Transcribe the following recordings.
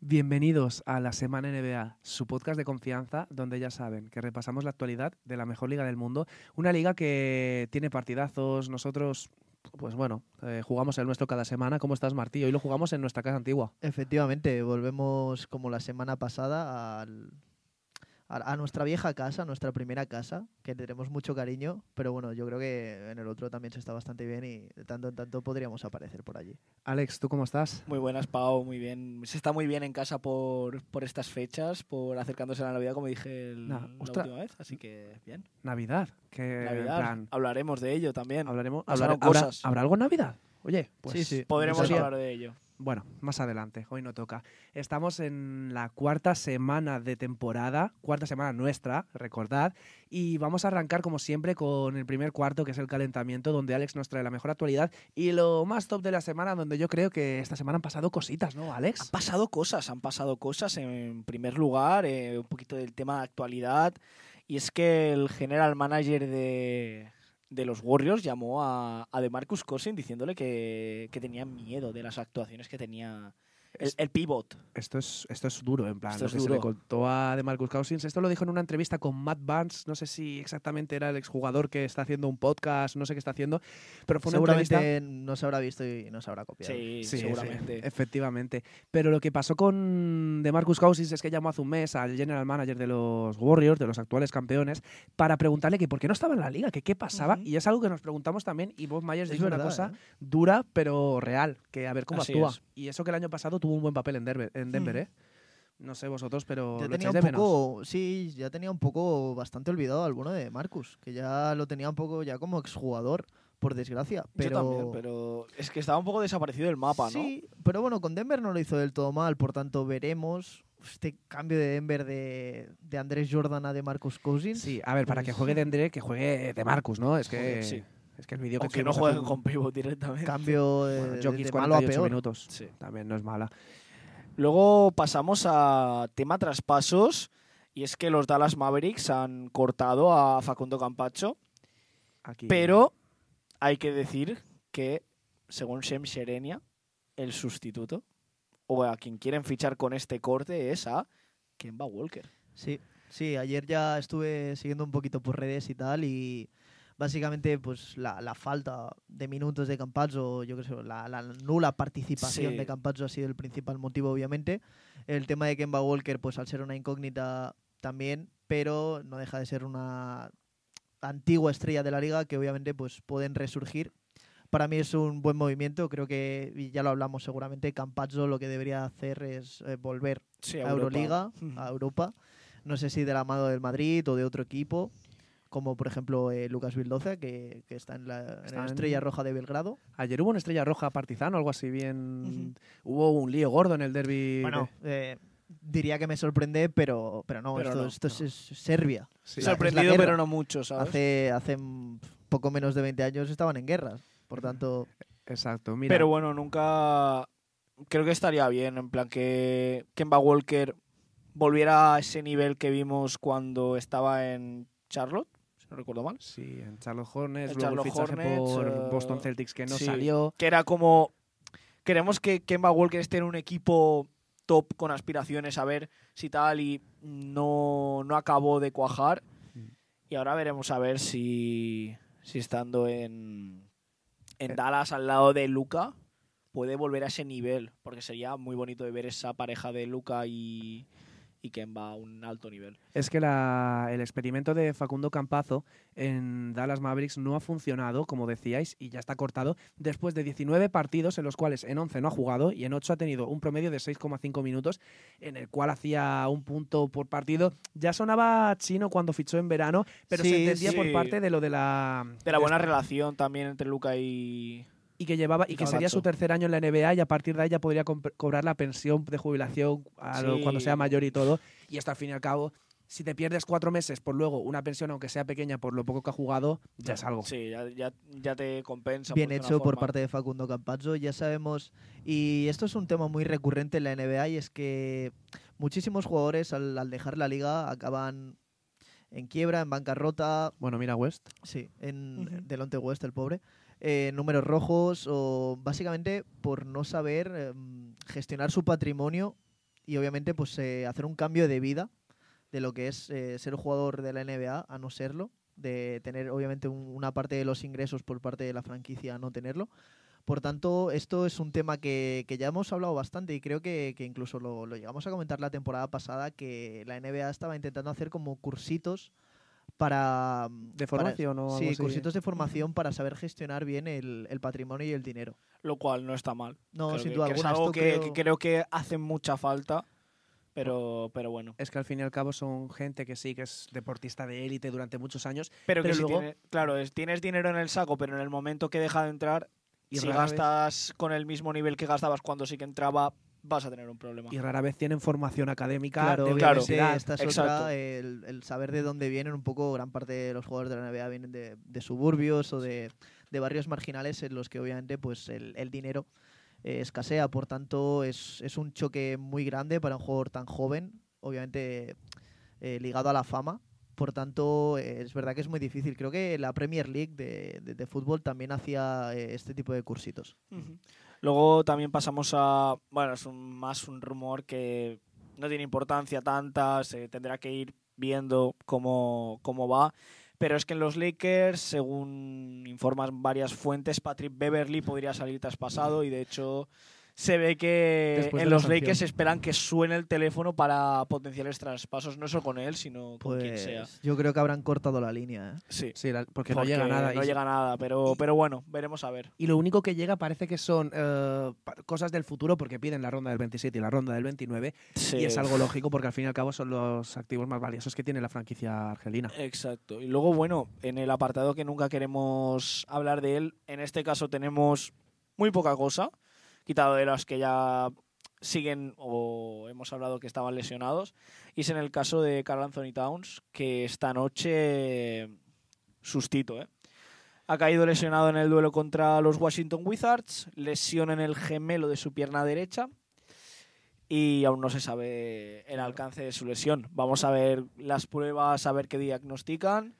Bienvenidos a la Semana NBA, su podcast de confianza, donde ya saben que repasamos la actualidad de la mejor liga del mundo. Una liga que tiene partidazos. Nosotros, pues bueno, eh, jugamos el nuestro cada semana. ¿Cómo estás, Martí? Hoy lo jugamos en nuestra casa antigua. Efectivamente, volvemos como la semana pasada al, a, a nuestra vieja casa, nuestra primera casa, que tenemos mucho cariño, pero bueno, yo creo que en el otro también se está bastante bien y de tanto en tanto podríamos aparecer por allí. Alex, ¿tú cómo estás? Muy buenas, Pau, muy bien. Se está muy bien en casa por, por estas fechas, por acercándose a la Navidad, como dije el- Nah, la ostra- última vez, así que bien. Navidad. Que, Navidad, plan, hablaremos de ello también. hablaremos, hablar- ¿habrá, cosas. ¿Habrá algo en Navidad? Oye, pues Sí, sí. Podremos hablar de ello. Bueno, más adelante, hoy no toca. Estamos en la cuarta semana de temporada, cuarta semana nuestra, recordad, y vamos a arrancar como siempre con el primer cuarto, que es el calentamiento, donde Alex nos trae la mejor actualidad y lo más top de la semana, donde yo creo que esta semana han pasado cositas, ¿no, Han Alex? pasado cosas, han pasado cosas. En primer lugar, eh, un poquito del tema de actualidad, y es que el general manager de, de los Warriors llamó a, a DeMarcus Cousins diciéndole que, que tenía miedo de las actuaciones que tenía el, el pivot. Esto es, esto es duro, en plan, Esto lo es que se le duro. contó a DeMarcus Cousins. Esto lo dijo en una entrevista con Matt Barnes, no sé si exactamente era el exjugador que está haciendo un podcast, no sé qué está haciendo, pero fue una entrevista... Seguramente nos habrá visto y nos habrá copiado. Sí, Sí, seguramente. sí, efectivamente. Pero lo que pasó con DeMarcus Cousins es que llamó hace un mes al general manager de los Warriors, de los actuales campeones, para preguntarle que por qué no estaba en la liga, que qué pasaba. Ujú. Y es algo que nos preguntamos también. Y Bob Myers Es dijo una verdad, cosa ¿eh? dura, pero real, que a ver cómo Así actúa. es. Y eso que el año pasado tuvo un buen papel en Denver, en Denver Mm. ¿eh? No sé vosotros, pero Ya lo tenía un de menos. poco, sí, ya tenía un poco bastante olvidado alguno de Marcus, que ya lo tenía un poco ya como exjugador, por desgracia. Pero, Yo también, pero es que estaba un poco desaparecido del mapa, ¿no? Sí, pero bueno, con Denver no lo hizo del todo mal, por tanto veremos este cambio de Denver de, de Andrés Jordan a de Marcus Cousins. Sí, a ver, para que juegue Denver, que juegue de Marcus, ¿no? Es que, sí. Es que el vídeo que Aunque no jueguen con pivot directamente. Cambio de, Bueno, de- de malo a 48 peor. minutos. Sí. También no es mala. Luego pasamos a tema traspasos. Y es que los Dallas Mavericks han cortado a Facundo Campacho. Aquí. Pero hay que decir que, según Shem Serenia, el sustituto, o a quien quieren fichar con este corte, es a Kemba Walker. Sí, sí, ayer ya estuve siguiendo un poquito por redes y tal y básicamente pues la, la falta de minutos de Campazzo, yo creo la, la nula participación Sí. de Campazzo ha sido el principal motivo obviamente. El tema de Kemba Walker pues al ser una incógnita también, pero no deja de ser una antigua estrella de la liga que obviamente pues pueden resurgir. Para mí es un buen movimiento, creo que y ya lo hablamos seguramente, Campazzo lo que debería hacer es eh, volver Sí, a Euroliga, Ujú. a Europa. No sé si de la mano del Madrid o de otro equipo, como por ejemplo eh, Lucas Vildoza, que, que está en la, en en- Estrella Roja de Belgrado. Ayer hubo una estrella roja partizano, algo así bien. Hubo un lío gordo en el derby. Bueno, eh, diría que me sorprende, pero, pero no, Pero esto, no, esto es- no. es, Serbia. Sí. la- Sorprendido, es pero no mucho, ¿sabes? Hace, hace poco menos de 20 años estaban en guerra. Por tanto, Exacto, mira. Pero bueno, nunca. Creo que estaría bien, en plan que Kemba Walker volviera a ese nivel que vimos cuando estaba en Charlotte, no recuerdo mal. Sí, en Charlotte Hornets, En luego Charlotte Hornets, por eh, Boston Celtics que no sí. salió. Que era como. Queremos que Kemba Walker esté en un equipo top con aspiraciones a ver si tal y no, no acabó de cuajar. Mm. Y ahora veremos a ver si, si estando en, en Dallas al lado de Luca puede volver a ese nivel. Porque sería muy bonito de ver esa pareja de Luca y, y Kemba a un alto nivel. Es que la- el experimento de Facundo Campazo en Dallas Mavericks no ha funcionado, como decíais, y ya está cortado, después de 19 partidos en los cuales en 11 no ha jugado y en 8 ha tenido un promedio de 6,5 minutos, en el cual hacía un punto por partido. Ya sonaba chino cuando fichó en verano, pero se Sí, entendía por parte de lo de la... De la buena esta- relación también entre Luca y. y que llevaba y Y que sería su tercer año en la NBA y a partir de ahí ya podría cobrar la pensión de jubilación a lo- Sí. cuando sea mayor y todo. Y esto al fin y al cabo, si te pierdes cuatro meses por luego una pensión, aunque sea pequeña por lo poco que ha jugado, ya es algo. Sí, ya, ya, ya te compensa. bien por hecho por parte de Facundo Campazzo, ya sabemos. Y esto es un tema muy recurrente en la NBA y es que muchísimos jugadores al, al dejar la liga acaban en quiebra, en bancarrota, Bueno, mira West. Sí, en Ujú. Delonte West, el pobre. Eh, números rojos o básicamente por no saber em, gestionar su patrimonio y obviamente pues eh, hacer un cambio de vida de lo que es eh, ser jugador de la NBA a no serlo, de tener obviamente un- una parte de los ingresos por parte de la franquicia a no tenerlo. Por tanto, esto es un tema que, que ya hemos hablado bastante y creo que, que incluso lo, lo llegamos a comentar la temporada pasada, que la NBA estaba intentando hacer como cursitos para... ¿De para- formación o algo Sí, así? cursitos de formación para saber gestionar bien el, el patrimonio y el dinero. Lo cual no está mal. No, Creo sin duda que alguna. Es algo esto que, creo- que creo que hace mucha falta, pero, pero bueno. Es que al fin y al cabo son gente que sí que es deportista de élite durante muchos años Pero, que Pero si luego- tiene- claro, es- tienes dinero en el saco, pero en el momento que deja de entrar, y si vez- gastas con el mismo nivel que gastabas cuando sí que entraba, vas a tener un problema. y rara vez tienen formación académica Claro, de universidad. esta es otra, el, el saber de dónde vienen un poco, gran parte de los jugadores de la NBA vienen de, de suburbios o de, de barrios marginales en los que obviamente pues el, el dinero eh, escasea, por tanto es, es un choque muy grande para un jugador tan joven, obviamente eh, ligado a la fama. Por tanto, eh, es verdad que es muy difícil. Creo que la Premier League de, de- fútbol también hacía eh, este tipo de cursitos. Ujú. Luego también pasamos a. Bueno, es un- más un rumor que no tiene importancia tanta, se tendrá que ir viendo cómo, cómo va. Pero es que en los Lakers, según informan varias fuentes, Patrick Beverly podría salir traspasado y de hecho se ve que en los. Lakers esperan que suene el teléfono para potenciales traspasos, no solo con él, sino con quien Pues sea. yo creo que habrán cortado la línea. ¿eh? Sí, Sí, la- porque, no llega nada. No y, llega nada, pero, pero bueno, veremos a ver. y lo único que llega parece que son eh, cosas del futuro porque piden la ronda del 27 y la ronda del 29 Sí. y es algo lógico porque al fin y al cabo son los activos más valiosos que tiene la franquicia argelina. Exacto. Y luego, bueno, en el apartado que nunca queremos hablar de él, en este caso tenemos muy poca cosa, quitado de los que ya siguen o hemos hablado que estaban lesionados, y es en el caso de Carl Anthony Towns, que esta noche sustito, ¿eh? Ha caído lesionado en el duelo contra los Washington Wizards, lesión en el gemelo de su pierna derecha y aún no se sabe el alcance de su lesión. Vamos a ver las pruebas, a ver qué diagnostican,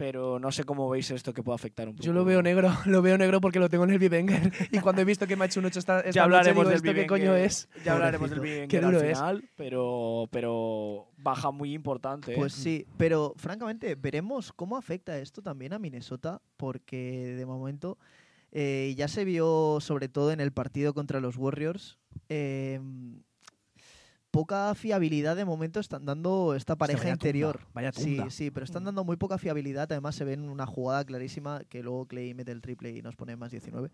pero no sé cómo veis esto que puede afectar un poco. Yo lo veo negro, lo veo negro porque lo tengo en el Bivenger y cuando he visto que me ha hecho un 8 esta, esta Ya hablaremos noche, del digo, ¿esto qué coño es? Ya hablaremos del. Bivenger Qué al duro es. final, pero, pero baja muy importante. ¿eh? Pues sí, pero francamente veremos cómo afecta esto también a Minnesota, porque de momento eh, ya se vio sobre todo en el partido contra los Warriors. eh, poca fiabilidad de momento están dando esta pareja vaya interior. tunda, vaya sí, tunda. sí, pero están Mm. dando muy poca fiabilidad. Además se ven una jugada clarísima que luego Clay mete el triple y nos pone más 19.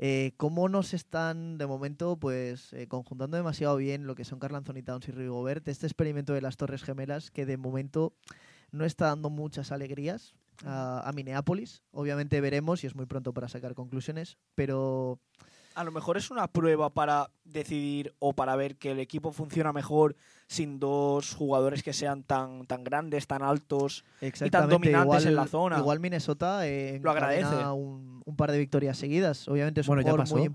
Eh, cómo nos están de momento pues eh, conjuntando demasiado bien lo que son Carl Anthony Towns y Rudy Gobert, este experimento de las Torres Gemelas que de momento no está dando muchas alegrías a, a Minneapolis. Obviamente veremos y es muy pronto para sacar conclusiones, pero A lo mejor es una prueba para decidir o para ver que el equipo funciona mejor sin dos jugadores que sean tan, tan grandes, tan altos. exactamente dominantes igual, en la zona. Igual Minnesota eh, Lo agradece. Un, un par de victorias seguidas. Obviamente es un Bueno, jugador muy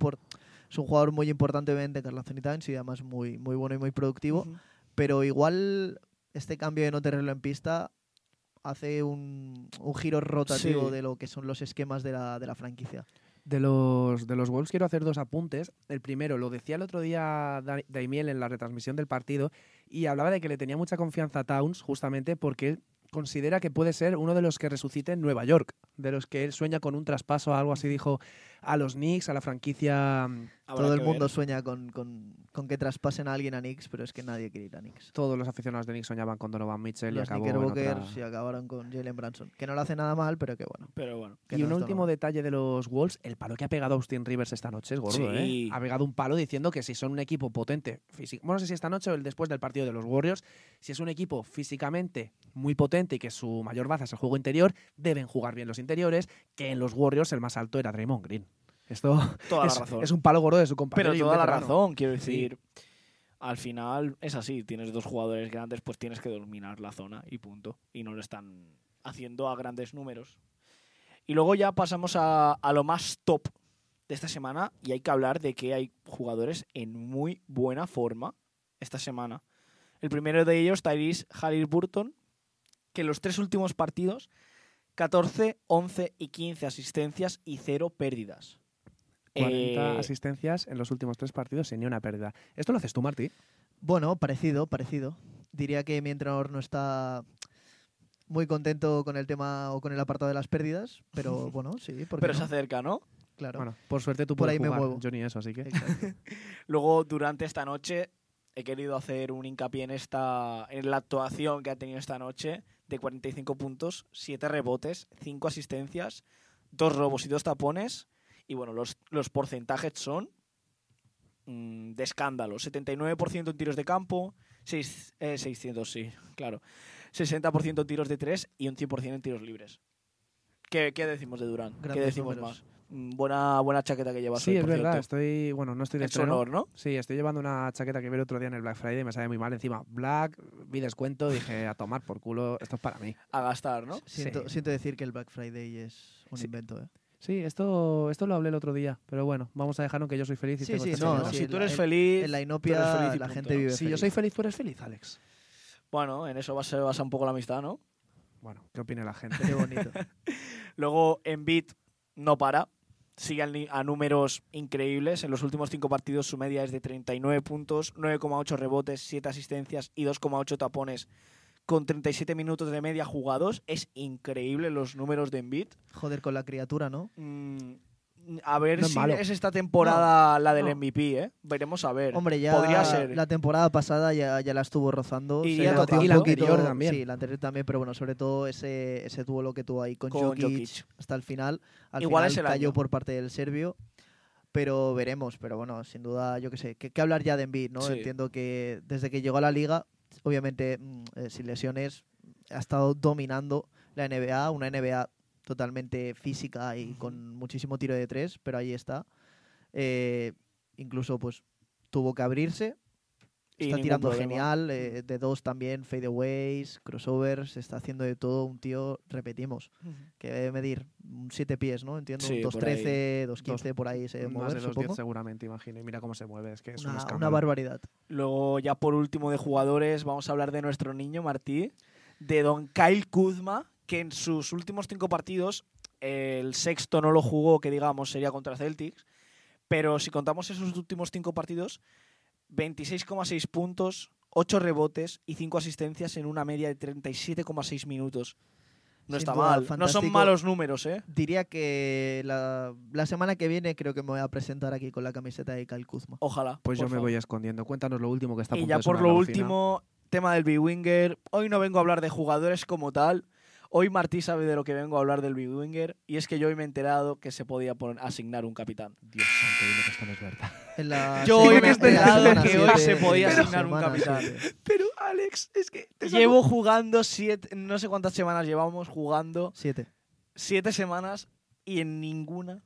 es un jugador muy importante obviamente Carl Anthony Towns y además muy muy bueno y muy productivo. Pero igual este cambio de no tenerlo en pista hace un, un giro rotativo Sí. de lo que son los esquemas de la, de la franquicia. De los, de los Wolves quiero hacer dos apuntes. El primero, lo decía el otro día Da- Daimiel en la retransmisión del partido y hablaba de que le tenía mucha confianza a Towns justamente porque él considera que puede ser uno de los que resucite en Nueva York, de los que él sueña con un traspaso, algo así dijo a los Knicks, a la franquicia mm, Habrá Todo el mundo ver. sueña con, con- con que traspasen a alguien a Knicks, pero es que nadie quiere ir a Knicks. todos los aficionados de Knicks soñaban con Donovan Mitchell y Los acabó en otra- acabaron con Jalen Branson, que no lo hace nada mal, pero que bueno. Pero bueno. que Y no un último Donovan. detalle de los Wolves, el palo que ha pegado Austin Rivers esta noche es gordo, Sí. ¿eh? Ha pegado un palo diciendo que si son un equipo potente, físico, bueno, no sé si esta noche o el después del partido de los Warriors, si es un equipo físicamente muy potente y que su mayor baza es el juego interior, deben jugar bien los interiores, que en los Warriors el más alto era Draymond Green. Esto Toda es, la razón. es un palo gordo de su compañero. Pero toda la razón, quiero Sí. decir. Al final es así, tienes dos jugadores grandes, pues tienes que dominar la zona y punto. Y no lo están haciendo a grandes números. Y luego ya pasamos a, a lo más top de esta semana y hay que hablar de que hay jugadores en muy buena forma esta semana. El primero de ellos, Tyrese Halliburton, que en los tres últimos partidos, 14, 11 y 15 asistencias y cero pérdidas. 40 Eh, asistencias en los últimos tres partidos sin ni una pérdida. ¿Esto lo haces tú, Martí? Bueno, parecido, parecido. Diría que mi entrenador no está muy contento con el tema o con el apartado de las pérdidas, pero bueno, sí, porque Pero se acerca, ¿no? claro. Bueno, por suerte tú Por puedes ahí me muevo. yo ni eso, así que... Luego, durante esta noche, he querido hacer un hincapié en, esta, en la actuación que ha tenido esta noche de 45 puntos, 7 rebotes, 5 asistencias, 2 robos y 2 tapones. Y bueno, los, los porcentajes son mm, de escándalo. 79% en tiros de campo, seis- eh, 600, sí, claro. 60% en tiros de 3 y un 100% en tiros libres. ¿Qué, qué decimos de Durán? ¿Qué decimos números. más? Mm, Buena, buena chaqueta que llevas Sí, hoy, es por verdad, cierto. estoy... Bueno, no estoy de estreno. honor, ¿no? Sí, estoy llevando una chaqueta que vi el otro día en el Black Friday y me sale muy mal. Encima, Black, vi descuento, dije, a tomar por culo, esto es para mí. A gastar, ¿no? Siento, Sí. siento decir que el Black Friday es un Sí. invento, ¿eh? Sí, esto, esto lo hablé el otro día, pero bueno, vamos a dejarlo que yo soy feliz y Sí, tengo sí, esta no, si tú eres en- feliz, En la inopia feliz y la gente vive Si feliz. yo soy feliz, tú eres feliz, Alex. Bueno, en eso se basa un poco la amistad, ¿no? Bueno, ¿qué opina la gente? Qué bonito. Luego, en Beat no para. Sigue a números increíbles. En los últimos cinco partidos su media es de 39 puntos, 9,8 rebotes, 7 asistencias y 2,8 tapones con 37 minutos de media jugados. Es increíble los números de Embiid. Joder con la criatura, ¿no? Mm, a ver No es si malo. es esta temporada la del no. MVP, ¿eh? Veremos a ver. Hombre, ya Podría ser. la temporada pasada ya, ya la estuvo rozando. Y un y la anterior también. Sí, la anterior también, pero bueno, sobre todo ese, ese duelo que tuvo ahí con, Con Jokic, Jokic. hasta el final. Al Igual final es el cayó año. por parte del serbio, pero veremos. Pero bueno, sin duda, yo qué sé, ¿qué, qué hablar ya de Embiid, ¿no? Sí. Entiendo que desde que llegó a la liga, obviamente mm, eh, sin lesiones, ha estado dominando la NBA, una NBA totalmente física y con muchísimo tiro de tres, pero ahí está. Eh, incluso pues tuvo que abrirse, Y está tirando problema. genial, eh, de dos también, fadeaways, crossovers, está haciendo de todo un tío, repetimos, que debe medir un 7 pies, ¿no? Entiendo, Sí, un por ahí. 2.13, 2.15 por ahí se debe Más mover, de los supongo. 10 seguramente, imagino. Y mira cómo se mueve, es que es un Una, escándalo. una barbaridad. Luego, ya por último de jugadores, vamos a hablar de nuestro niño Martí, de don Kyle Kuzma, que en sus últimos cinco partidos, el sexto no lo jugó, que digamos sería contra Celtics, pero si contamos esos últimos cinco partidos, 26,6 puntos, 8 rebotes y 5 asistencias en una media de 37,6 minutos. No Sin está duda, mal, no son fantástico. malos números, ¿eh? Diría que la, la semana que viene creo que me voy a presentar aquí con la camiseta de Kyle Kuzma. Ojalá. Pues yo por me favor. voy escondiendo. Cuéntanos lo último que está a Y ya de por lo último, tema del B-Winger. Hoy no vengo a hablar de jugadores como tal. Hoy Martí sabe de lo que vengo a hablar del B-Winger. Y es que yo hoy me he enterado que se podía poner, asignar un capitán. Dios santo, dime que esto no es verdad. La Yo hoy me he enterado que hoy se podía asignar un capitán. siete. Pero, Alex, es que Llevo jugando siete, no sé cuántas semanas llevamos jugando, Siete. siete semanas y en ninguna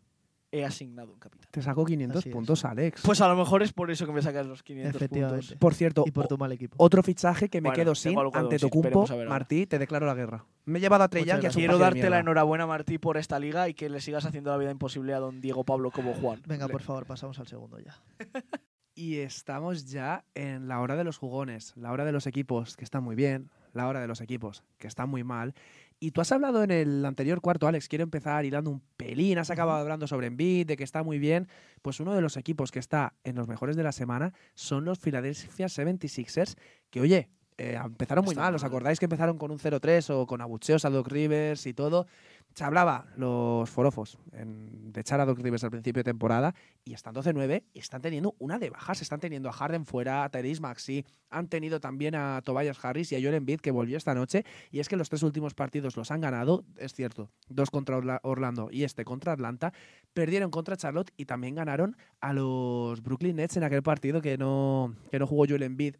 he asignado un capitán. Te saco 500 Así es. puntos, Alex. Pues a lo mejor es por eso que me sacas los 500 Efectivamente. puntos. por cierto, Y por tu mal equipo. otro fichaje que me Bueno, quedo sin ante sí, Tocumpo. Martí, te declaro la guerra. Me he llevado a Trey Muchas Young, que es un Quiero darte la enhorabuena, Martí, por esta liga y que le sigas haciendo la vida imposible a don Diego Pablo como Juan. Venga, por favor, pasamos al segundo ya. Y estamos ya en la hora de los jugones, la hora de los equipos, que está muy bien, la hora de los equipos, que está muy mal. Y tú has hablado en el anterior cuarto, Alex, quiero empezar hilando un pelín, has acabado hablando sobre Embiid, de que está muy bien. Pues uno de los equipos que está en los mejores de la semana son los Philadelphia 76ers, que oye, eh, empezaron muy Está mal. ¿Os acordáis que empezaron con un 0-3 o con abucheos a Doc Rivers y todo? Se hablaba los forofos en- de echar a Doc Rivers al principio de temporada y están 12-9 y están teniendo una de bajas. Están teniendo a Harden fuera, a Therese Maxi, han tenido también a Tobias Harris y a Joel Embiid que volvió esta noche. Y es que los tres últimos partidos los han ganado, es cierto, dos contra Orla- Orlando y este contra Atlanta. Perdieron contra Charlotte y también ganaron a los Brooklyn Nets en aquel partido que no, que no jugó Joel Embiid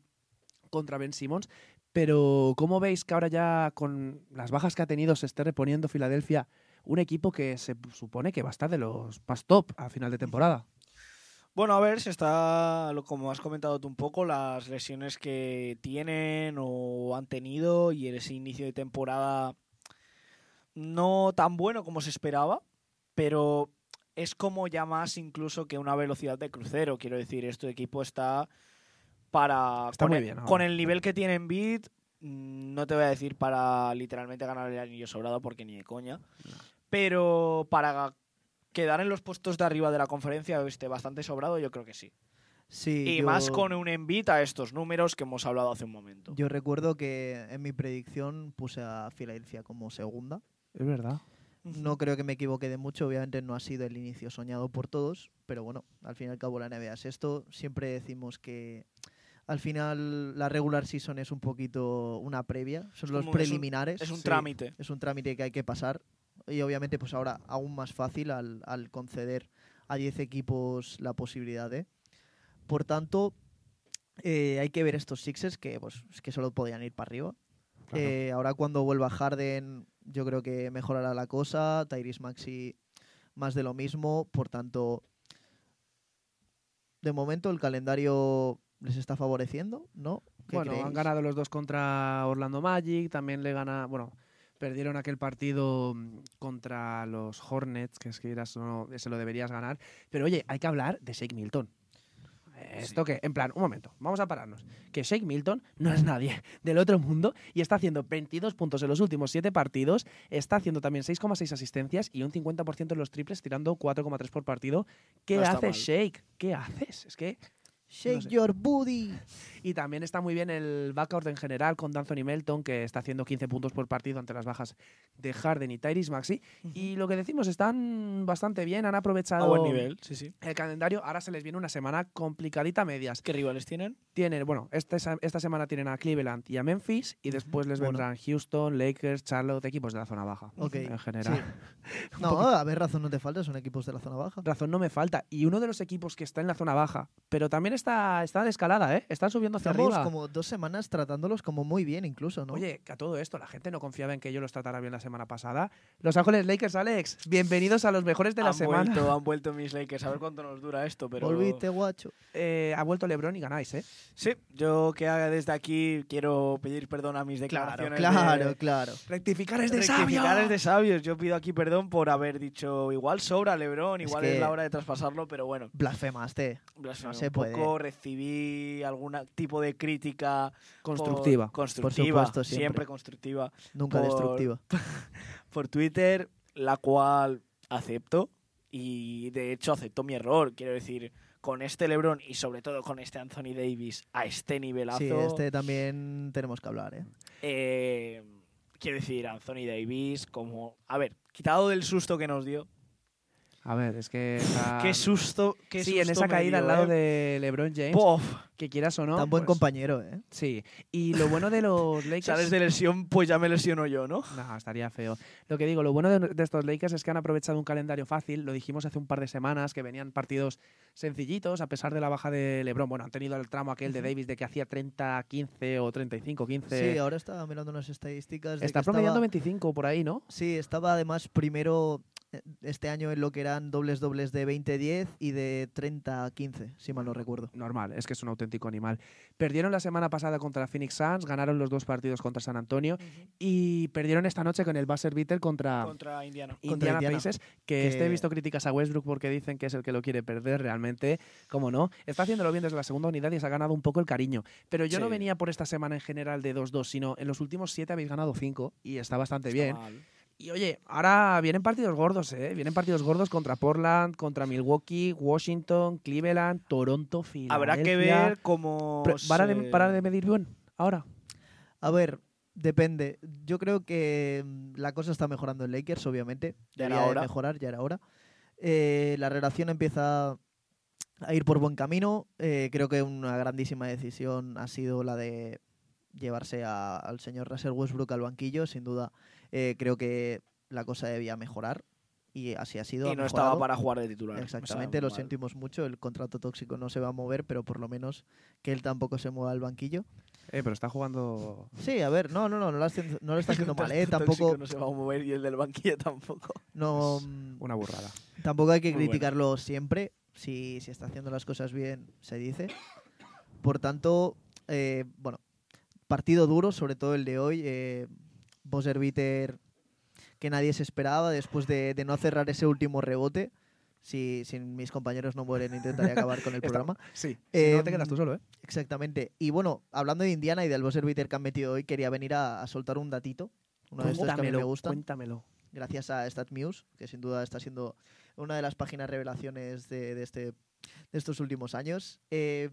contra Ben Simmons. Pero ¿cómo veis que ahora ya con las bajas que ha tenido se esté reponiendo Filadelfia un equipo que se supone que va a estar de los más top a final de temporada? Bueno, a ver, se está, como has comentado tú un poco, las lesiones que tienen o han tenido y ese inicio de temporada no tan bueno como se esperaba, pero es como ya más incluso que una velocidad de crucero. Quiero decir, este equipo está para... Está con, muy el, bien con el nivel que tiene en Beat, no te voy a decir para literalmente ganar el anillo sobrado porque ni de coña, pero para quedar en los puestos de arriba de la conferencia este bastante sobrado, yo creo que sí. Sí, Y yo- más con un Embiid a estos números que hemos hablado hace un momento. Yo recuerdo que en mi predicción puse a Filadelfia como segunda. Es verdad. No creo que me equivoque de mucho, obviamente no ha sido el inicio soñado por todos, pero bueno, al fin y al cabo la NBA es esto. Siempre decimos que al final la regular season es un poquito una previa, son los como- es un- preliminares. Es un Sí. trámite. Es un trámite que hay que pasar y obviamente pues ahora aún más fácil al, al conceder a 10 equipos la posibilidad de. Por tanto, eh, hay que ver estos Sixers que pues es que solo podían ir para arriba. Claro. Eh, ahora cuando vuelva Harden, yo creo que mejorará la cosa. Tyrese Maxi más de lo mismo. Por tanto, de momento el calendario les está favoreciendo, ¿no? ¿Qué Bueno, han ganado los dos contra Orlando Magic, también le gana, bueno, perdieron aquel partido mm, contra los Hornets, que es que eras- no, se lo deberías ganar. Pero oye, hay que hablar de Shake Milton. Esto que, en plan, un momento, vamos a pararnos. Que Shake Milton no es nadie del otro mundo y está haciendo 22 puntos en los últimos 7 partidos, está haciendo también 6,6 asistencias y un 50% en los triples, tirando 4,3 por partido. ¿Qué No hace. Shake? ¿Qué haces? Es que Shake no sé. your booty. y también está muy bien el backcourt en general con D'Anthony Melton, que está haciendo 15 puntos por partido ante las bajas de Harden y Tyrese Maxi. Y lo que decimos, están bastante bien, han A aprovechado buen nivel, sí, sí. el calendario. Ahora se les viene una semana complicadita a medias. ¿Qué rivales tienen? Tienen, bueno, esta, esta semana tienen a Cleveland y a Memphis, y después les Bueno. vendrán Houston, Lakers, Charlotte, equipos de la zona baja. En general. sí. No, a ver, razón no te falta, son equipos de la zona baja. Razón no me falta. Y uno de los equipos que está en la zona baja, pero también está, está de escalada, ¿eh? Están subiendo hacia arriba. como dos semanas tratándolos como muy bien incluso, ¿no? Oye, que a todo esto, la gente no confiaba en que yo los tratara bien la semana pasada. Los Ángeles Lakers, Alex, bienvenidos a los mejores de la han semana. Vuelto, han vuelto mis Lakers. A ver cuánto nos dura esto, pero... Volviste, guacho. Eh, ha vuelto LeBron y ganáis, ¿eh? Sí, yo que haga desde aquí quiero pedir perdón a mis declaraciones. claro, de- claro. Rectificar es de Rectificar sabio. es de sabios. Yo pido aquí perdón por haber dicho igual sobra Lebron, Es igual que- es la hora de traspasarlo, pero bueno, Blasfemaste. blasfemé se un puede. Recibí algún tipo de crítica por- Constructiva. constructiva, supuesto, siempre. constructiva Nunca Por- destructiva. por Twitter, la cual acepto y de hecho acepto mi error. Quiero decir, con este LeBron y sobre todo con este Anthony Davis a este nivelazo. Sí, este también tenemos que hablar, ¿eh? eh, quiero decir, Anthony Davis, como. A ver, quitado del susto que nos dio. A ver, es que. está- Qué susto. Qué sí, en esa caída dio, al lado eh. de LeBron James, Pof, que quieras o no. Tan buen pues, compañero, ¿eh? Sí. Y lo bueno de los Lakers. sales de lesión, pues ya me lesiono yo, ¿no? No, estaría feo. Lo que digo, lo bueno de, de estos Lakers es que han aprovechado un calendario fácil. Lo dijimos hace un par de semanas, que venían partidos sencillitos, a pesar de la baja de LeBron. Bueno, han tenido el tramo aquel de Davis de que hacía 30-15 o 35-15. Sí, ahora estaba mirando unas estadísticas. de Está que estaba- promediando 25 por ahí, ¿no? Sí, estaba además primero este año en lo que eran dobles dobles de 20-10 y de 30-15, si mal no recuerdo. Normal, es que es un auténtico animal. Perdieron la semana pasada contra Phoenix Suns, ganaron los dos partidos contra San Antonio y perdieron esta noche con el buzzer beater contra, Contra Indiana. contra Indiana, Indiana. Pacers, que, Que- este he visto críticas a Westbrook porque dicen que es el que lo quiere perder realmente, como no, está haciéndolo bien desde la segunda unidad y se ha ganado un poco el cariño. Pero yo no venía por esta semana en general de 2-2, sino en los últimos siete habéis ganado 5 y está bastante Está bien. mal. Y oye, ahora vienen partidos gordos, ¿eh? Vienen partidos gordos contra Portland, contra Milwaukee, Washington, Cleveland, Toronto, Filadelfia. Habrá que ver cómo. ¿Para de, para de medir bien ahora? A ver, depende. Yo creo que mm, la cosa está mejorando en Lakers, obviamente. Ya era de hora. mejorar, ya era hora. Eh, la relación empieza a ir por buen camino. Eh, creo que una grandísima decisión ha sido la de llevarse a- al señor Russell Westbrook al banquillo. Sin duda, eh, creo que la cosa debía mejorar y así ha sido. Y no estaba para jugar de titular. Exactamente, O sea, lo mal. sentimos mucho. El contrato tóxico no se va a mover, pero por lo menos que él tampoco se mueva al banquillo. Eh, pero está jugando... Sí, a ver, no, no, no, no lo, hace- no lo está haciendo mal, ¿eh? Contrato Tampoco, tóxico No se va a mover y el del banquillo tampoco. no, mm, Una burrada. tampoco hay que Muy bueno. criticarlo siempre. Si, si está haciendo las cosas bien, se dice. Por tanto, eh, bueno, partido duro, sobre todo el de hoy. Eh, buzzer beater que nadie se esperaba después de, de no cerrar ese último rebote. Si, si mis compañeros no mueren, intentaré acabar con el programa. Sí, si Em, no te quedas tú solo, ¿eh? Exactamente. Y bueno, hablando de Indiana y del buzzer beater que han metido hoy, quería venir a, a soltar un datito. Uno de estos que a mí me gustan. cuéntamelo. Gracias a StatMuse, que sin duda está siendo una de las páginas revelaciones de, de este de estos últimos años. Eh,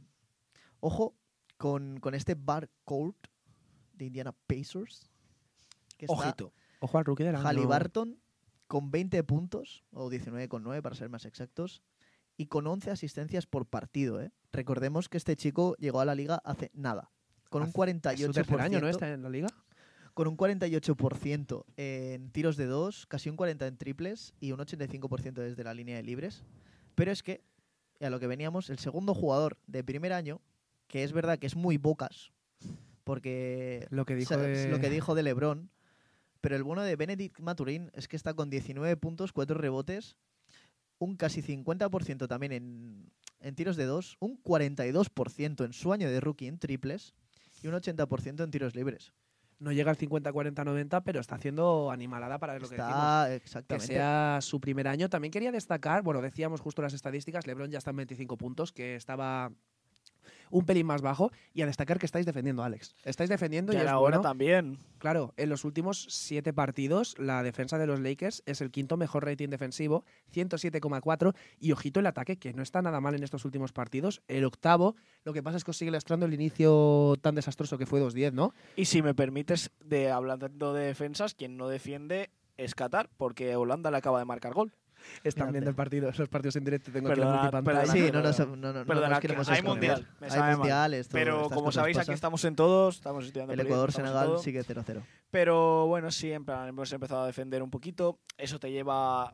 ojo con, con este Bar Court de Indiana Pacers. Que está Ojito. Ojo al rookie del año. Halliburton con 20 puntos, o 19,9 para ser más exactos, y con 11 asistencias por partido. ¿eh? Recordemos que este chico llegó a la liga hace nada. Con un Hace- Es su 48%, tercer año, ¿no? Está en la liga. con un 48% en tiros de dos, casi un 40% en triples y un 85% desde la línea de libres. Pero es que, a lo que veníamos, el segundo jugador de primer año, que es verdad que es muy bocas, porque Lo que dijo de... lo que dijo de LeBron, pero el bueno de Benedict Maturin es que está con 19 puntos, 4 rebotes, un casi 50% también en, en tiros de dos, un 42% en su año de rookie en triples y un 80% en tiros libres. No llega al 50, 40, 90, pero está haciendo animalada para lo que decimos. Está Que sea su primer año. También quería destacar, bueno, decíamos justo las estadísticas, LeBron ya está en 25 puntos, que estaba un pelín más bajo. Y a destacar que estáis defendiendo, Alex. Estáis defendiendo y ahora bueno. también. Claro, en los últimos siete partidos, la defensa de los Lakers es el quinto mejor rating defensivo, 107,4. Y ojito el ataque, que no está nada mal en estos últimos partidos. El octavo, lo que pasa es que os sigue lastrando el inicio tan desastroso que fue 2-10, ¿no? Y si me permites, de hablando de defensas, quien no defiende es Qatar, porque Holanda le acaba de marcar gol. Están viendo el partido, los partidos en directo. Tengo aquí Perdona, la Sí, no, nos, no, no, no Perdona, nos que queremos hay mundial, me Hay mundial, esto- Pero como sabéis, aquí estamos en todos, estamos estudiando El Ecuador-Senegal sigue 0-0. Pero bueno, sí, en plan, hemos empezado a defender un poquito. Eso te lleva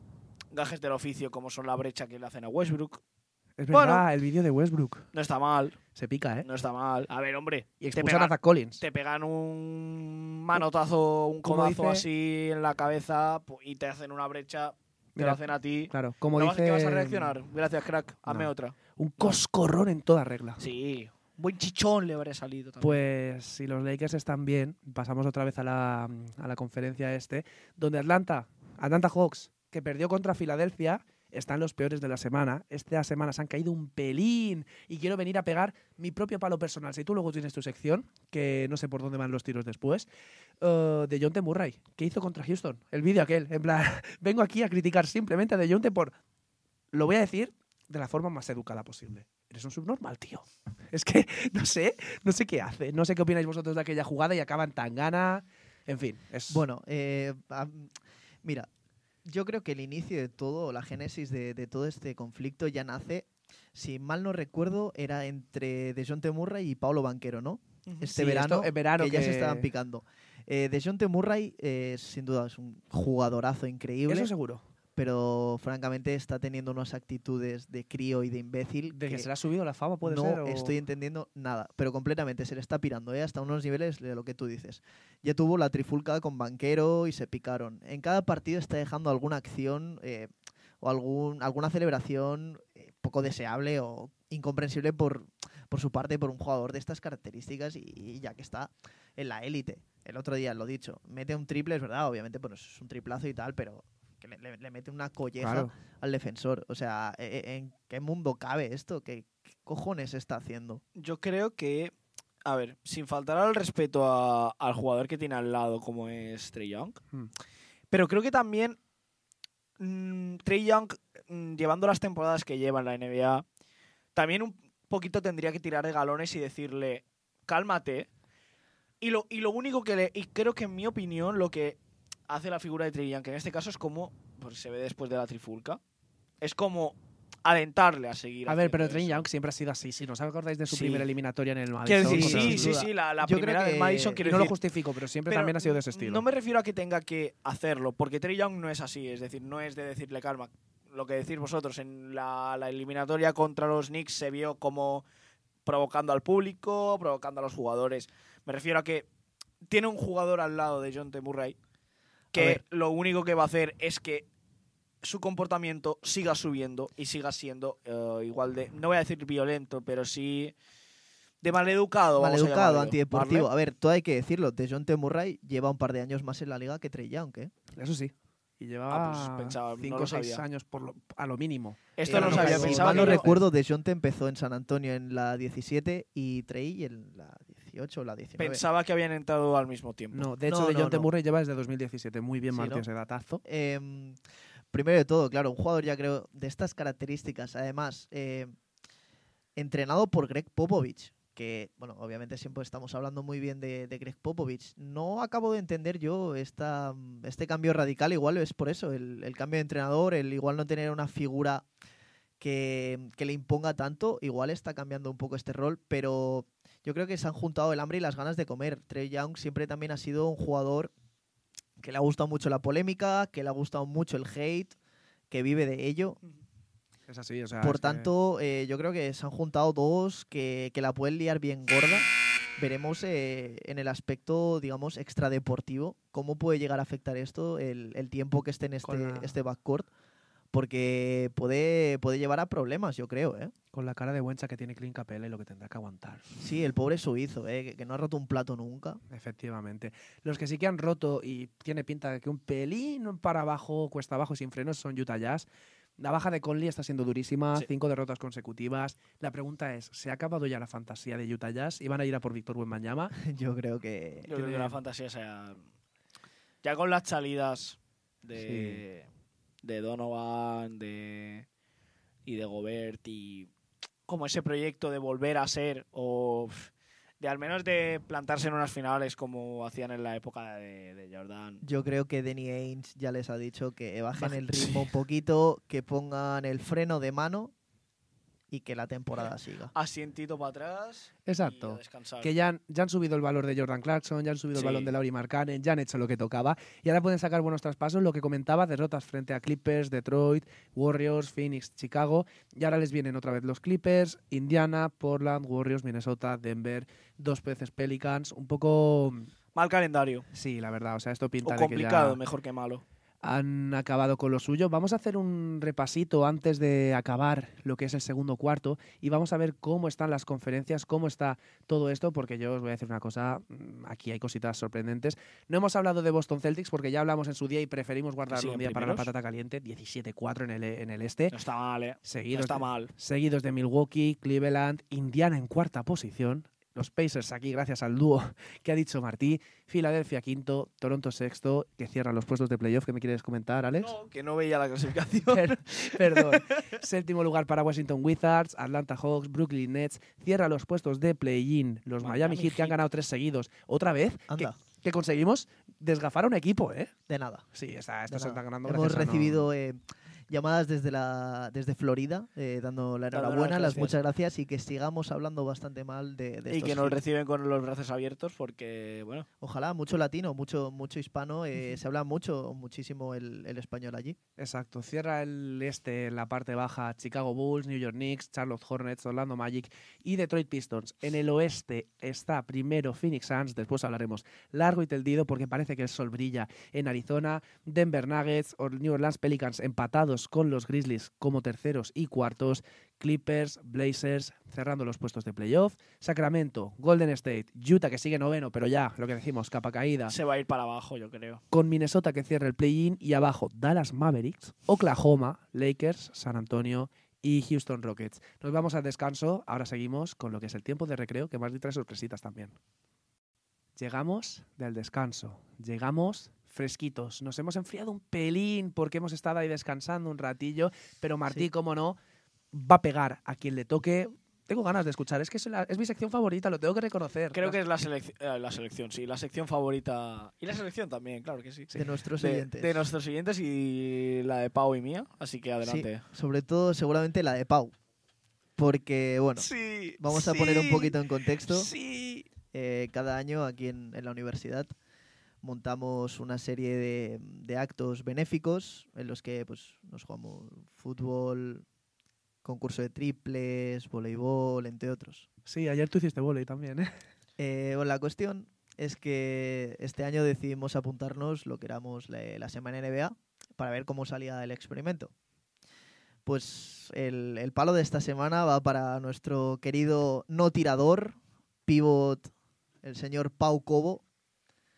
gajes del oficio, como son la brecha que le hacen a Westbrook. Es Bueno. verdad, el vídeo de Westbrook. No está mal, Se pica, ¿eh? no está mal. A ver, hombre, Y te expulsan a pegan, Zach Collins. te pegan un manotazo, un codazo dice- así en la cabeza y te hacen una brecha, te la hacen a ti. Claro, como ¿No dice. ¿Qué vas a reaccionar? Gracias, crack. Hazme No. otra. Un coscorrón en toda regla. Sí, un buen chichón le habría salido también. Pues si los Lakers están bien, pasamos otra vez a la, a la conferencia este, donde Atlanta, Atlanta Hawks, que perdió contra Filadelfia, están los peores de la semana. Esta semana se han caído un pelín y quiero venir a pegar mi propio palo personal. Si tú luego tienes tu sección, que no sé por dónde van los tiros después, eh, de John T. Murray, que hizo contra Houston. El vídeo aquel, en plan, vengo aquí a criticar simplemente a de John T. por, lo voy a decir de la forma más educada posible. Eres un subnormal, tío. Es que no sé, no sé qué hace. No sé qué opináis vosotros de aquella jugada y acaban tan gana. En fin, es Bueno, eh, mira, yo creo que el inicio de todo, la génesis de, de todo este conflicto ya nace, si mal no recuerdo, era entre Dejounte Murray y Paulo Banquero, ¿no? Este Sí, verano, esto- verano que, ya se estaban picando. Eh, Dejounte Murray, eh, sin duda, es un jugadorazo increíble, eso seguro. Pero francamente está teniendo unas actitudes de crío y de imbécil De que, que se le ha subido la fama, puede no ser. o- estoy entendiendo nada, pero completamente se le está pirando ¿eh? hasta unos niveles de lo que tú dices. Ya tuvo la trifulca con Banquero y se picaron. En cada partido está dejando alguna acción eh, o algún, alguna celebración eh, poco deseable o incomprensible por, por su parte por un jugador de estas características y, y ya que está en la élite. El otro día lo dicho, mete un triple, es verdad, obviamente pues es un triplazo y tal, pero que le, le- le mete una colleja Claro. al defensor. O sea, ¿e- e- ¿en qué mundo cabe esto? ¿Qué, qué cojones está haciendo? Yo creo que, a ver, sin faltar al respeto a- al jugador que tiene al lado, como es Trey Young, Hmm. pero creo que también mm, Trey Young, mm, llevando las temporadas que lleva en la NBA, también un poquito tendría que tirar de galones y decirle, cálmate. Y lo, y lo único que le. Y creo que en mi opinión, lo que hace la figura de Young, que en este caso es como. Pues se ve después de la trifulca. Es como alentarle a seguir. A ver, pero eso. Young siempre ha sido así. Si no os acordáis de su Sí. primera eliminatoria en el Madison. Decir, sí, sí, sí, la, primera del Madison, quiero no lo justifico, pero siempre pero también ha sido de ese estilo. No me refiero a que tenga que hacerlo, porque Trey Young no es así, es decir, no es de decirle calma. Lo que decís vosotros, en la, la eliminatoria contra los Knicks se vio como provocando al público, provocando a los jugadores. Me refiero a que tiene un jugador al lado de John T. Murray que lo único que va a hacer es que su comportamiento siga subiendo y siga siendo eh, igual de, no voy a decir violento, pero sí de maleducado. a Maleducado, antideportivo. ¿vale? A ver, todo hay que decirlo. Dejounte Murray lleva un par de años más en la liga que Trey Young, ¿eh? Eso sí. Y llevaba Ah, pues 5 o 6 sabía. años por lo- a lo mínimo. Esto Eh, no lo sabía, si mal no recuerdo, Dejounte empezó en San Antonio en la 17 y Trey en la 18 o la 19. Pensaba que habían entrado al mismo tiempo. No, de hecho, No, de no, John T. no. Murray lleva desde 2017. Muy bien, Sí, Martín, ¿no? ese datazo. Em, primero de todo, claro, un jugador ya creo de estas características, además, eh, entrenado por Greg Popovich, que, bueno, obviamente siempre estamos hablando muy bien de, de Greg Popovich. No acabo de entender yo esta, este cambio radical, igual es por eso, el, el cambio de entrenador, el igual no tener una figura que, que le imponga tanto, igual está cambiando un poco este rol, pero yo creo que se han juntado el hambre y las ganas de comer. Trey Young siempre también ha sido un jugador que le ha gustado mucho la polémica, que le ha gustado mucho el hate, que vive de ello. Es así, o sea. Por es que- tanto, eh, yo creo que se han juntado dos que, que la pueden liar bien gorda. Veremos eh, en el aspecto, digamos, extradeportivo, cómo puede llegar a afectar esto el, el tiempo que esté en este, la- este backcourt. Porque puede, puede llevar a problemas, yo creo, ¿eh? Con la cara de buencha que tiene Clint Capella y lo que tendrá que aguantar. Sí, el pobre suizo, ¿eh? que, que no ha roto un plato nunca. Efectivamente. Los que sí que han roto y tiene pinta de que un pelín para abajo, cuesta abajo, sin frenos, son Utah Jazz. La baja de Conley está siendo durísima, Sí. cinco derrotas consecutivas. La pregunta es, ¿se ha acabado ya la fantasía de Utah Jazz y van a ir a por Víctor Wembanyama? Yo creo que... Yo creo que la fantasía sea. Ya con las salidas de, de Donovan de, y de Gobert y como ese proyecto de volver a ser o de al menos de plantarse en unas finales como hacían en la época de, de Jordan. Yo creo que Danny Ainge ya les ha dicho que bajen Baje- el ritmo un poquito, que pongan el freno de mano y que la temporada siga. Asientito para atrás. y a Exacto. descansar. Que ya han, ya han subido el valor de Jordan Clarkson, ya han subido Sí. el balón de Lauri Markkanen, ya han hecho lo que tocaba y ahora pueden sacar buenos traspasos. Lo que comentaba, derrotas frente a Clippers, Detroit, Warriors, Phoenix, Chicago. Y ahora les vienen otra vez los Clippers, Indiana, Portland, Warriors, Minnesota, Denver, dos veces Pelicans. Un poco. Mal calendario. Sí, la verdad, o sea, esto pinta O de que complicado, ya mejor que malo. Han acabado con lo suyo. Vamos a hacer un repasito antes de acabar lo que es el segundo cuarto y vamos a ver cómo están las conferencias, cómo está todo esto, porque yo os voy a decir una cosa, mm, aquí hay cositas sorprendentes. No hemos hablado de Boston Celtics porque ya hablamos en su día y preferimos guardarlo un día para la patata caliente, 17-4 en el, en el este. No está mal, eh. No Seguidos, está de, mal. seguidos de Milwaukee, Cleveland, Indiana en cuarta posición. Los Pacers aquí, gracias al dúo que ha dicho Martí. Filadelfia quinto, Toronto sexto, que cierran los puestos de playoff. ¿Qué me quieres comentar, Alex? No, que no veía la clasificación. Per- perdón. Séptimo lugar para Washington Wizards, Atlanta Hawks, Brooklyn Nets. Cierra los puestos de play-in. Los Miami, Miami Heat, que han ganado tres seguidos. Otra vez que, Anda, que conseguimos desgafar a un equipo, ¿eh? de nada. Sí, está, esto se está ganando Hemos gracias a no- recibido eh, llamadas desde la desde Florida eh, dando la enhorabuena, las muchas gracias y que sigamos hablando bastante mal de, de y estos que nos reciben con los brazos abiertos porque, bueno, Ojalá, mucho latino, mucho mucho hispano, eh, se habla mucho, muchísimo el, el español allí. Exacto. Cierra el este en la parte baja Chicago Bulls, New York Knicks, Charlotte Hornets, Orlando Magic y Detroit Pistons. En el oeste está primero Phoenix Suns, después hablaremos largo y tendido porque parece que el sol brilla en Arizona, Denver Nuggets New Orleans Pelicans empatados con los Grizzlies como terceros y cuartos, Clippers, Blazers cerrando los puestos de playoff, Sacramento, Golden State, Utah que sigue noveno, pero ya lo que decimos, capa caída, se va a ir para abajo, yo creo. con Minnesota que cierra el play-in y abajo Dallas Mavericks, Oklahoma, Lakers, San Antonio y Houston Rockets. Nos vamos al descanso, ahora seguimos con lo que es el tiempo de recreo, que más de trae sorpresitas también. Llegamos del descanso, llegamos fresquitos, nos hemos enfriado un pelín porque hemos estado ahí descansando un ratillo, pero Martí, Sí. como no, va a pegar a quien le toque. Tengo ganas de escuchar, es que es, la- es mi sección favorita, lo tengo que reconocer. Creo que es la, selec- eh, la selección, sí, la sección favorita. Y la selección también, claro que sí. De nuestros De, oyentes. de nuestros siguientes y la de Pau y mía, así que adelante. Sobre todo, seguramente la de Pau. Porque, bueno, Sí, vamos a poner un poquito en contexto. Sí. Eh, cada año aquí en, en la universidad montamos una serie de, de actos benéficos en los que pues, nos jugamos fútbol, concurso de triples, voleibol, entre otros. Sí, ayer tú hiciste volei también, ¿eh? Eh, bueno, la cuestión es que este año decidimos apuntarnos lo que éramos la, la semana NBA para ver cómo salía el experimento. Pues el, el palo de esta semana va para nuestro querido no tirador, pivot, el señor Pau Cobo,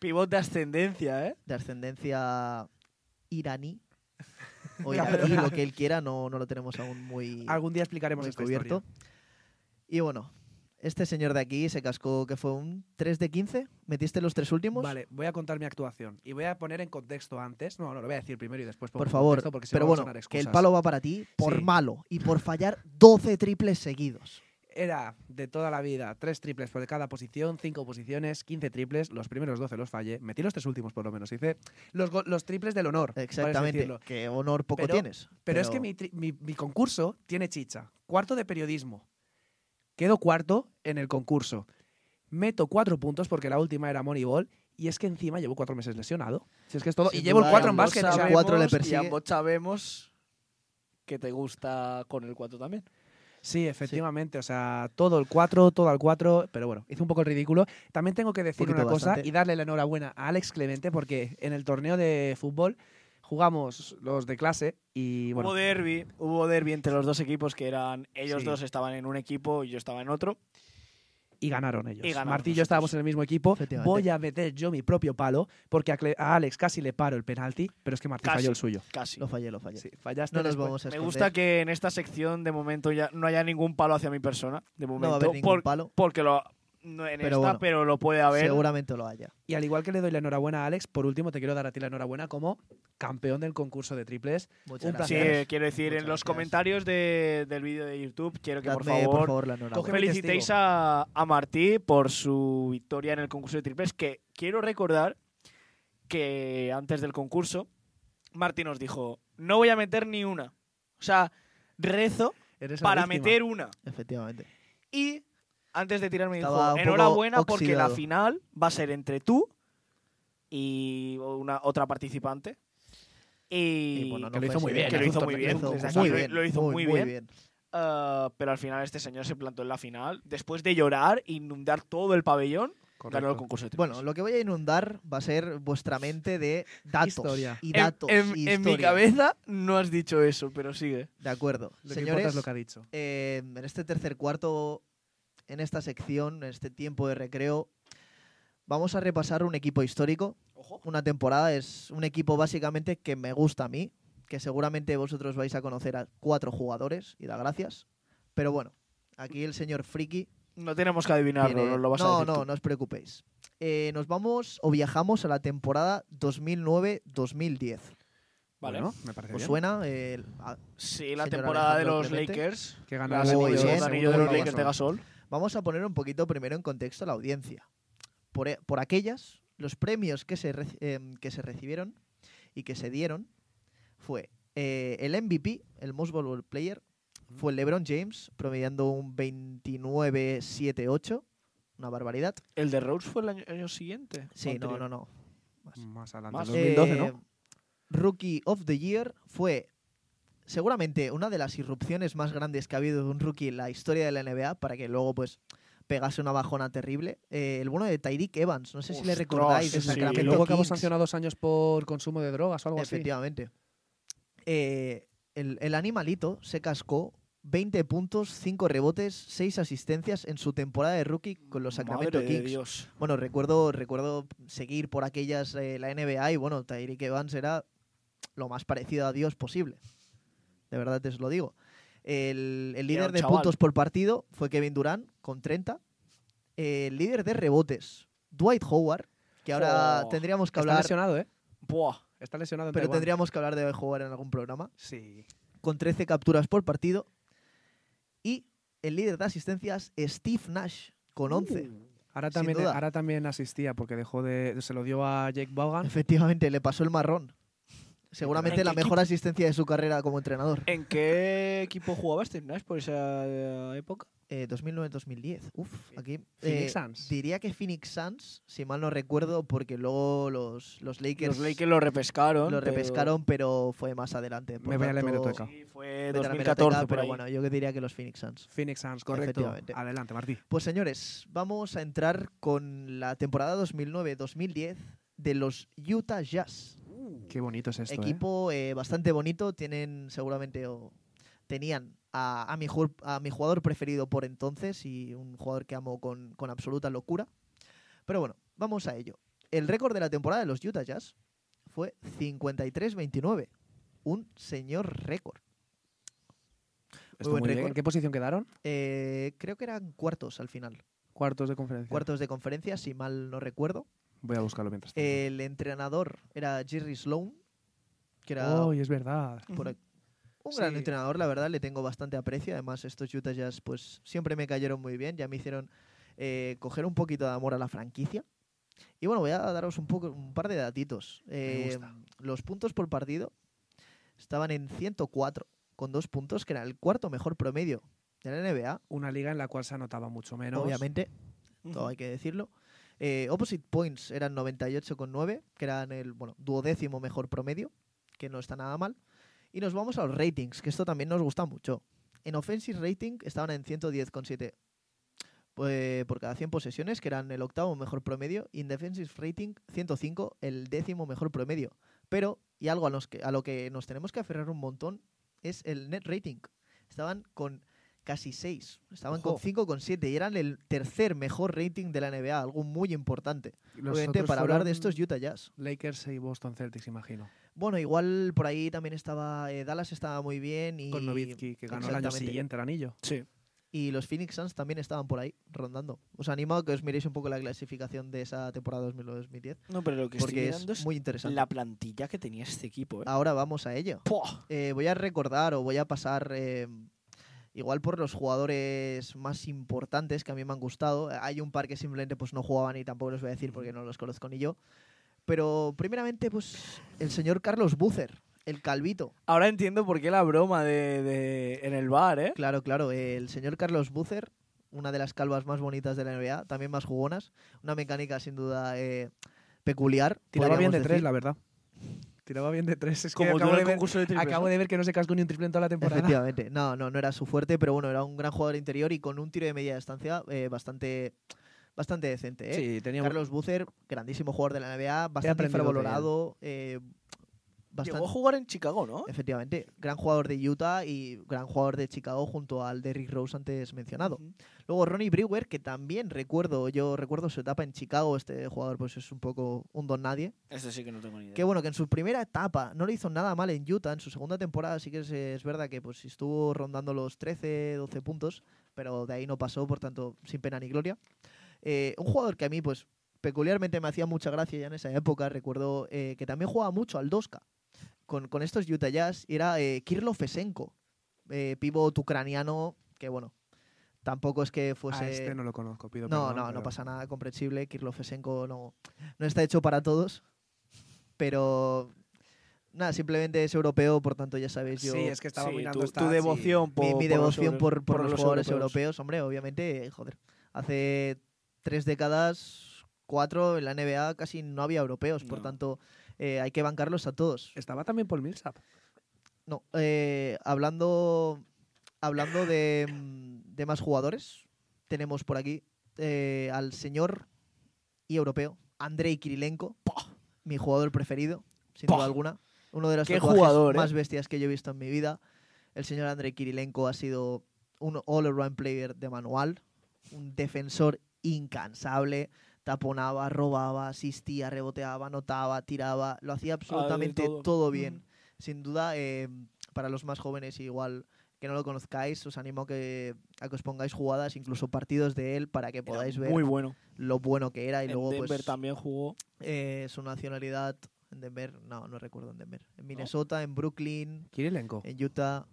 Pivot de ascendencia, ¿eh? de ascendencia iraní. O iraquí, lo que él quiera, no, no lo tenemos aún muy, Algún día explicaremos esta cubierto. historia. Y bueno, Este señor de aquí se cascó que fue un 3 de 15. ¿Metiste los tres últimos? Vale, voy a contar mi actuación y voy a poner en contexto antes. No, no, lo voy a decir primero y después. pongo Por favor. porque si Pero bueno, que el palo va para ti por Sí. malo y por fallar 12 triples seguidos. Era de toda la vida tres triples por cada posición, cinco posiciones, 15 triples. Los primeros 12 los fallé. Metí los tres últimos por lo menos. Hice los, los triples del honor. Exactamente. Que honor poco Pero- tienes. Pero, es que mi, tri- mi- mi concurso tiene chicha. Cuarto de periodismo. Quedo cuarto en el concurso. Meto cuatro puntos porque la última era Moneyball. Y es que encima llevo cuatro meses lesionado. Si es que es todo. Y llevo el cuatro en básquet. sabemos- cuatro le Y persigue. ambos sabemos que te gusta con el 4 también. Sí, efectivamente. O sea, todo el 4, todo al 4. Pero bueno, hice un poco el ridículo. También tengo que decir una cosa bastante. y darle la enhorabuena a Alex Clemente porque en el torneo de fútbol jugamos los de clase y bueno, Hubo derby, hubo derby entre los dos equipos que eran ellos Sí. dos estaban en un equipo y yo estaba en otro. Y ganaron ellos. Y Martí y yo nosotros. estábamos en el mismo equipo. Voy a meter yo mi propio palo porque a, Cle- a Alex casi le paro el penalti, pero es que Martí Casi. falló el suyo. Casi. Lo fallé, lo fallé. Sí, fallaste. No nos después. vamos a Me gusta que en esta sección de momento ya no haya ningún palo hacia mi persona. De no momento. va a haber ningún por- palo. porque lo. No en Pero esta, bueno, pero lo puede haber. Seguramente lo haya. Y al igual que le doy la enhorabuena a Alex, por último te quiero dar a ti la enhorabuena como campeón del concurso de triples. Muchas Un Sí, placer. quiero decir, en los gracias. comentarios de- del vídeo de YouTube, quiero que por favor, la. Cógeme felicitéis a, a Martí por su victoria en el concurso de triples. Que quiero recordar que antes del concurso, Martí nos dijo: No voy a meter ni una. O sea, rezo Eres para víctima. meter una. Efectivamente. Y antes de tirarme dijo, Estaba poco enhorabuena porque la final va a ser entre tú y una otra participante. Y, Y, bueno, que no lo hizo muy bien, que lo ¿eh? hizo muy bien. hizo Desde muy aquí bien. lo hizo muy, bien. Pero al final este señor se plantó en la final. Después de llorar, inundar todo el pabellón, Correcto. ganó el concurso de triples. Bueno, lo que voy a inundar va a ser vuestra mente de datos Historia. y En- datos. en, y en mi cabeza no has dicho eso, pero sigue. De acuerdo. Lo que importa Señores, es lo que ha dicho. eh, en este tercer cuarto, en esta sección, en este tiempo de recreo, vamos a repasar un equipo histórico. Ojo. Una temporada es un equipo básicamente que me gusta a mí, que seguramente vosotros vais a conocer a cuatro jugadores y da gracias. Pero bueno, aquí el señor Friki No tenemos que adivinarlo, tiene- lo vas a no, decir no, tú. no os preocupéis. Eh, nos vamos o viajamos a la temporada 2009-2010. Vale. Bueno, me parece ¿Os bien. suena? El- a- Sí, la temporada de los Clemente. Lakers. Que ganó el anillo de los. Lakers de Gasol. Vamos a poner un poquito primero en contexto a la audiencia. Por, e- por aquellas, los premios que se, em, que se recibieron y que se dieron fue eh, el MVP, el Most Valuable Player, fue LeBron James, promediando un 29-7-8, una barbaridad. ¿El de Rose fue el año, año siguiente? Sí, ¿O no, no, no. Más. Más adelante, Más. 2012, Eh, ¿no? Rookie of the Year fue seguramente una de las irrupciones más grandes que ha habido de un rookie en la historia de la NBA para que luego pues pegase una bajona terrible. Eh, el bueno de Tyreek Evans, no sé si le recordáis sí, Sacramento Que luego acabó sancionado dos años por consumo de drogas o algo así. Efectivamente. Eh, el, el animalito se cascó 20 puntos, 5 rebotes, 6 asistencias en su temporada de rookie con los Sacramento Madre de Kings. Dios. Bueno, recuerdo, recuerdo seguir por aquellas eh, la NBA y bueno, Tyreek Evans era lo más parecido a Dios posible. De verdad te os lo digo. El, el líder de chaval. puntos por partido fue Kevin Durant con 30. El líder de rebotes, Dwight Howard, que ahora tendríamos que Está hablar, lesionado, ¿eh? Buah. Está lesionado en pero Taiwán. tendríamos que hablar de Dwight Howard en algún programa, Sí. con 13 capturas por partido. Y el líder de asistencias, Steve Nash, con 11. Ahora Sin también, ahora también asistía porque dejó de, se lo dio a Jake Vaughan. Efectivamente, le pasó el marrón. Seguramente ¿En la qué mejor asistencia de su carrera como entrenador. ¿En qué equipo jugaba Steve Nash por esa eh, época? Eh, 2009-2010. Uf, aquí. Phoenix eh, Suns. Diría que Phoenix Suns, si mal no recuerdo, porque luego los, los Lakers Los Lakers lo repescaron. lo pero- repescaron, pero fue más adelante. Me voy a la hemeroteca. Sí, fue vete a la 2014 hemeroteca, por pero ahí. bueno, yo que diría que los Phoenix Suns. Phoenix Suns, correcto. Efectivamente. Adelante, Martí. Pues señores, vamos a entrar con la temporada 2009-2010 de los Utah Jazz. Qué bonito es esto, ¿eh? Equipo eh, bastante bonito, tienen seguramente o tenían a, a mi, a mi jugador preferido por entonces y un jugador que amo con, con absoluta locura. Pero bueno, vamos a ello. El récord de la temporada de los Utah Jazz fue 53-29. Un señor récord. Buen muy bien. ¿En qué posición quedaron? Eh, creo que eran cuartos al final. Cuartos de conferencia. Cuartos de conferencia, si mal no recuerdo. Voy a buscarlo mientras tanto. El entrenador era Jerry Sloan, que era Oh, y es verdad. por un gran Sí. entrenador, la verdad, le tengo bastante aprecio. Además, estos Utah Jazz pues siempre me cayeron muy bien, ya me hicieron eh, coger un poquito de amor a la franquicia. Y bueno, voy a daros un poco un par de datitos. Eh, gusta. los puntos por partido estaban en 104 con dos puntos, que era el cuarto mejor promedio de la NBA, Una liga en la cual se anotaba mucho menos. obviamente, todo hay que decirlo. Eh, opposite points eran 98,9, que eran el bueno, duodécimo mejor promedio, que no está nada mal. Y nos vamos a los ratings, que esto también nos gusta mucho. En offensive rating estaban en 110,7 pues, por cada 100 posesiones, que eran el octavo mejor promedio. Y en defensive rating 105, el décimo mejor promedio. Pero, y algo a lo que nos tenemos que aferrar un montón, es el net rating. Estaban con casi 6. Estaban Ojo. con 5,7 y eran el tercer mejor rating de la NBA, algo muy importante. Los Obviamente, para hablar de fueron estos Utah Jazz. Lakers y Boston Celtics, imagino. Bueno, igual por ahí también estaba. eh, Dallas estaba muy bien. Y, Con Nowitzki, que ganó el año siguiente el anillo. Sí. Y los Phoenix Suns también estaban por ahí, rondando. Os animo a que os miréis un poco la clasificación de esa temporada 2009-2010, No, pero lo que estoy porque mirando es es muy interesante. la plantilla que tenía este equipo. ¿eh? Ahora vamos a ello. ¡Puah! Eh, voy a recordar o voy a pasar eh, igual por los jugadores más importantes que a mí me han gustado. Hay un par que simplemente pues no jugaban y tampoco los voy a decir porque no los conozco ni yo. Pero primeramente pues el señor Carlos Bucer, el calvito. Ahora entiendo por qué la broma de, de- en el bar, ¿eh? Claro, claro, el señor Carlos Bucer, una de las calvas más bonitas de la NBA, también más jugonas, una mecánica sin duda eh, peculiar. Tiraba bien de tres, la verdad. Tiraba bien de tres. Es que Como tú acabo, de ver, concurso de triples, acabo ¿no? de ver que no se cascó ni un triple en toda la temporada. Efectivamente, no, no, no era su fuerte, pero bueno, era un gran jugador interior y con un tiro de media distancia eh, bastante, bastante decente. ¿eh? Sí, tenía Carlos Bucer, grandísimo jugador de la NBA, bastante infravalorado, eh, bastante, Llegó a jugar en Chicago, ¿no? efectivamente, gran jugador de Utah y gran jugador de Chicago junto al Derrick Rose antes mencionado. Luego Ronnie Brewer, que también recuerdo, yo recuerdo su etapa en Chicago, este jugador pues es un poco un don nadie. Este sí que no tengo ni idea. Que bueno, que en su primera etapa no le hizo nada mal en Utah, en su segunda temporada sí que es, es verdad que pues estuvo rondando los 13, 12 puntos, pero de ahí no pasó, por tanto, sin pena ni gloria. Eh, un jugador que a mí pues peculiarmente me hacía mucha gracia ya en esa época, recuerdo eh, que también jugaba mucho al 2K con, con estos Utah Jazz, era eh, Kirlo Fesenko, eh, pivot ucraniano, que bueno, tampoco es que fuese... Este no lo conozco, pido No, perdón, no, no pasa nada comprensible. Kirlo Fesenko no, no está hecho para todos. Pero nada, simplemente es europeo, por tanto ya sabéis yo. Sí, es que estaba Sí, mirando tu, stats tu y- devoción por, mi, mi por los devoción por, por los, jugadores europeos. europeos. hombre, obviamente, joder. Hace tres décadas, cuatro, en la NBA casi no había europeos, por tanto eh, hay que bancarlos a todos. Estaba también Paul Millsap. No, eh, hablando, hablando de, mm, de más jugadores, tenemos por aquí eh, al señor y europeo, Andrei Kirilenko, mi jugador preferido, sin duda alguna. Uno de los Qué tatuajes jugador, ¿eh? más bestias que yo he visto en mi vida. El señor Andrei Kirilenko ha sido un all-around player de manual, un defensor incansable, taponaba, robaba, asistía, reboteaba, anotaba, tiraba, lo hacía absolutamente todo. todo. bien. Sin duda, eh, para los más jóvenes, igual que no lo conozcáis, os animo a que, a que os pongáis jugadas, incluso partidos de él, para que Era podáis ver Muy bueno. lo bueno que era. Y en luego, Denver pues, también jugó. eh, su nacionalidad en Denver, no, no recuerdo en Denver. En Minnesota, en Brooklyn, Kirilenko. en Utah,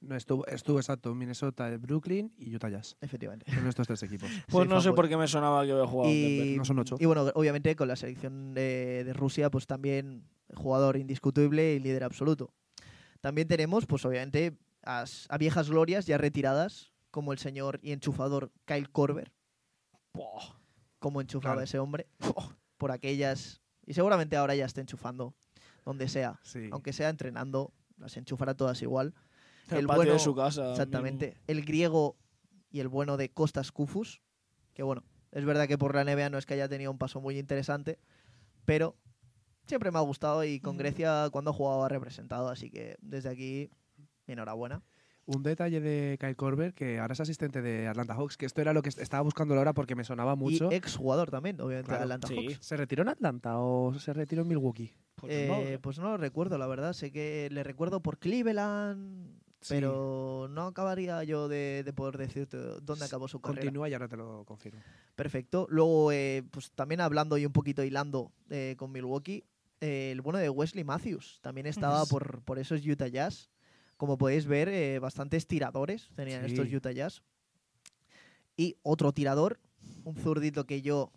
No, estuvo, estuvo exacto en Minnesota, en Brooklyn y Utah Jazz. efectivamente. Son estos tres equipos. Pues Sí, no sé por qué me sonaba que había jugado Y, no son ocho. y bueno, obviamente con la selección de, de Rusia, pues también jugador indiscutible y líder absoluto. También tenemos, pues obviamente, a, viejas glorias ya retiradas, como el señor y enchufador Kyle Korver, Buah. como enchufaba Claro. ese hombre, por aquellas, y seguramente ahora ya está enchufando, donde sea, Sí. aunque sea entrenando, las enchufará todas igual. El, El patio bueno- de su casa. Exactamente. El griego y el bueno de Costas Kufus, que bueno, es verdad que por la NBA no es que haya tenido un paso muy interesante, pero siempre me ha gustado y con Ujú. Grecia cuando ha jugado ha representado, así que desde aquí, enhorabuena. Un detalle de Kyle Korver, que ahora es asistente de Atlanta Hawks, que esto era lo que est- estaba buscando ahora porque me sonaba mucho. Y ex jugador también, obviamente, de Claro, Atlanta sí. Hawks. ¿Se retiró en Atlanta o se retiró en Milwaukee? Pues Eh, no pues no lo recuerdo, la verdad. Sé que le recuerdo por Cleveland. Sí. pero no acabaría yo de, de poder decirte dónde acabó su carrera. Continúa y ahora te lo confirmo. Perfecto. Luego, eh, pues también hablando y un poquito hilando eh, con Milwaukee, eh, el bueno de Wesley Matthews también estaba Yes. por, por esos Utah Jazz. Como podéis ver, eh, bastantes tiradores tenían Sí. estos Utah Jazz. Y otro tirador, un zurdito que yo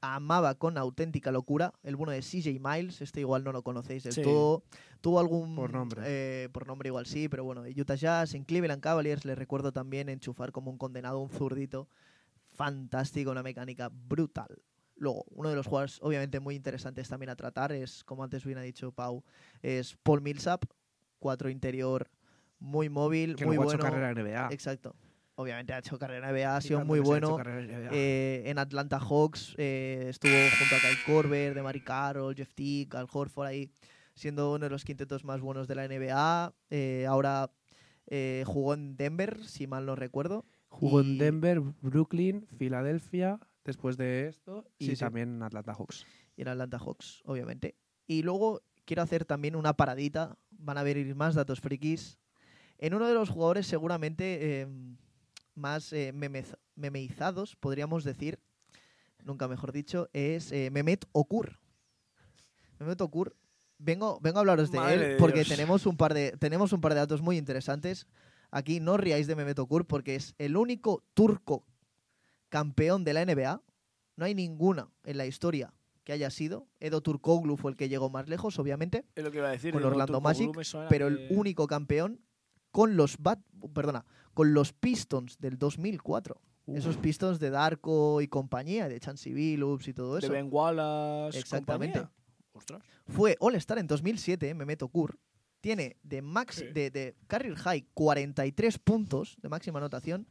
amaba con auténtica locura, el bueno de CJ Miles, este igual no lo conocéis del Sí. todo. Tuvo algún... Por nombre. eh, por nombre igual sí, pero bueno, Utah Jazz, en Cleveland Cavaliers le recuerdo también enchufar como un condenado, un zurdito. Fantástico, una mecánica brutal. Luego, uno de los jugadores obviamente muy interesantes también a tratar es, como antes bien ha dicho Pau, es Paul Millsap, cuatro interior, muy móvil, Que muy hecho bueno. carrera NBA. Exacto. Obviamente ha hecho carrera en NBA, ha sido muy bueno. en. Eh, en Atlanta Hawks eh, estuvo junto a Kyle Korver, de Mari Carroll, Jeff Tick, Al Horford ahí, siendo uno de los quintetos más buenos de la NBA. Eh, ahora jugó en Denver, si mal no recuerdo. Jugó y- en Denver, Brooklyn, Filadelfia, después de esto, y Sí, también en Atlanta Hawks. y en Atlanta Hawks, obviamente. Y luego quiero hacer también una paradita. Van a venir más datos frikis. En uno de los jugadores seguramente eh, más eh, memez- memeizados, podríamos decir, nunca mejor dicho, es eh, Mehmet Okur. Mehmet Okur, vengo, vengo a hablaros de Madre él porque tenemos un, par de, tenemos un par de datos muy interesantes. Aquí no riáis de Mehmet Okur porque es el único turco campeón de la NBA. No hay ninguna en la historia que haya sido. Edo Turkoglu fue el que llegó más lejos, obviamente, Es lo que iba a decir. Con Orlando Magic, pero el único campeón con los Bat, perdona, con los Pistons del 2004. Esos Pistons de Darko y compañía, de Chansey Billups y todo de eso. Ben Wallace. Exactamente. Ostras. Fue All-Star en 2007, Mehmet Okur. Tiene de, max, Sí. de, de career high 43 puntos de máxima anotación.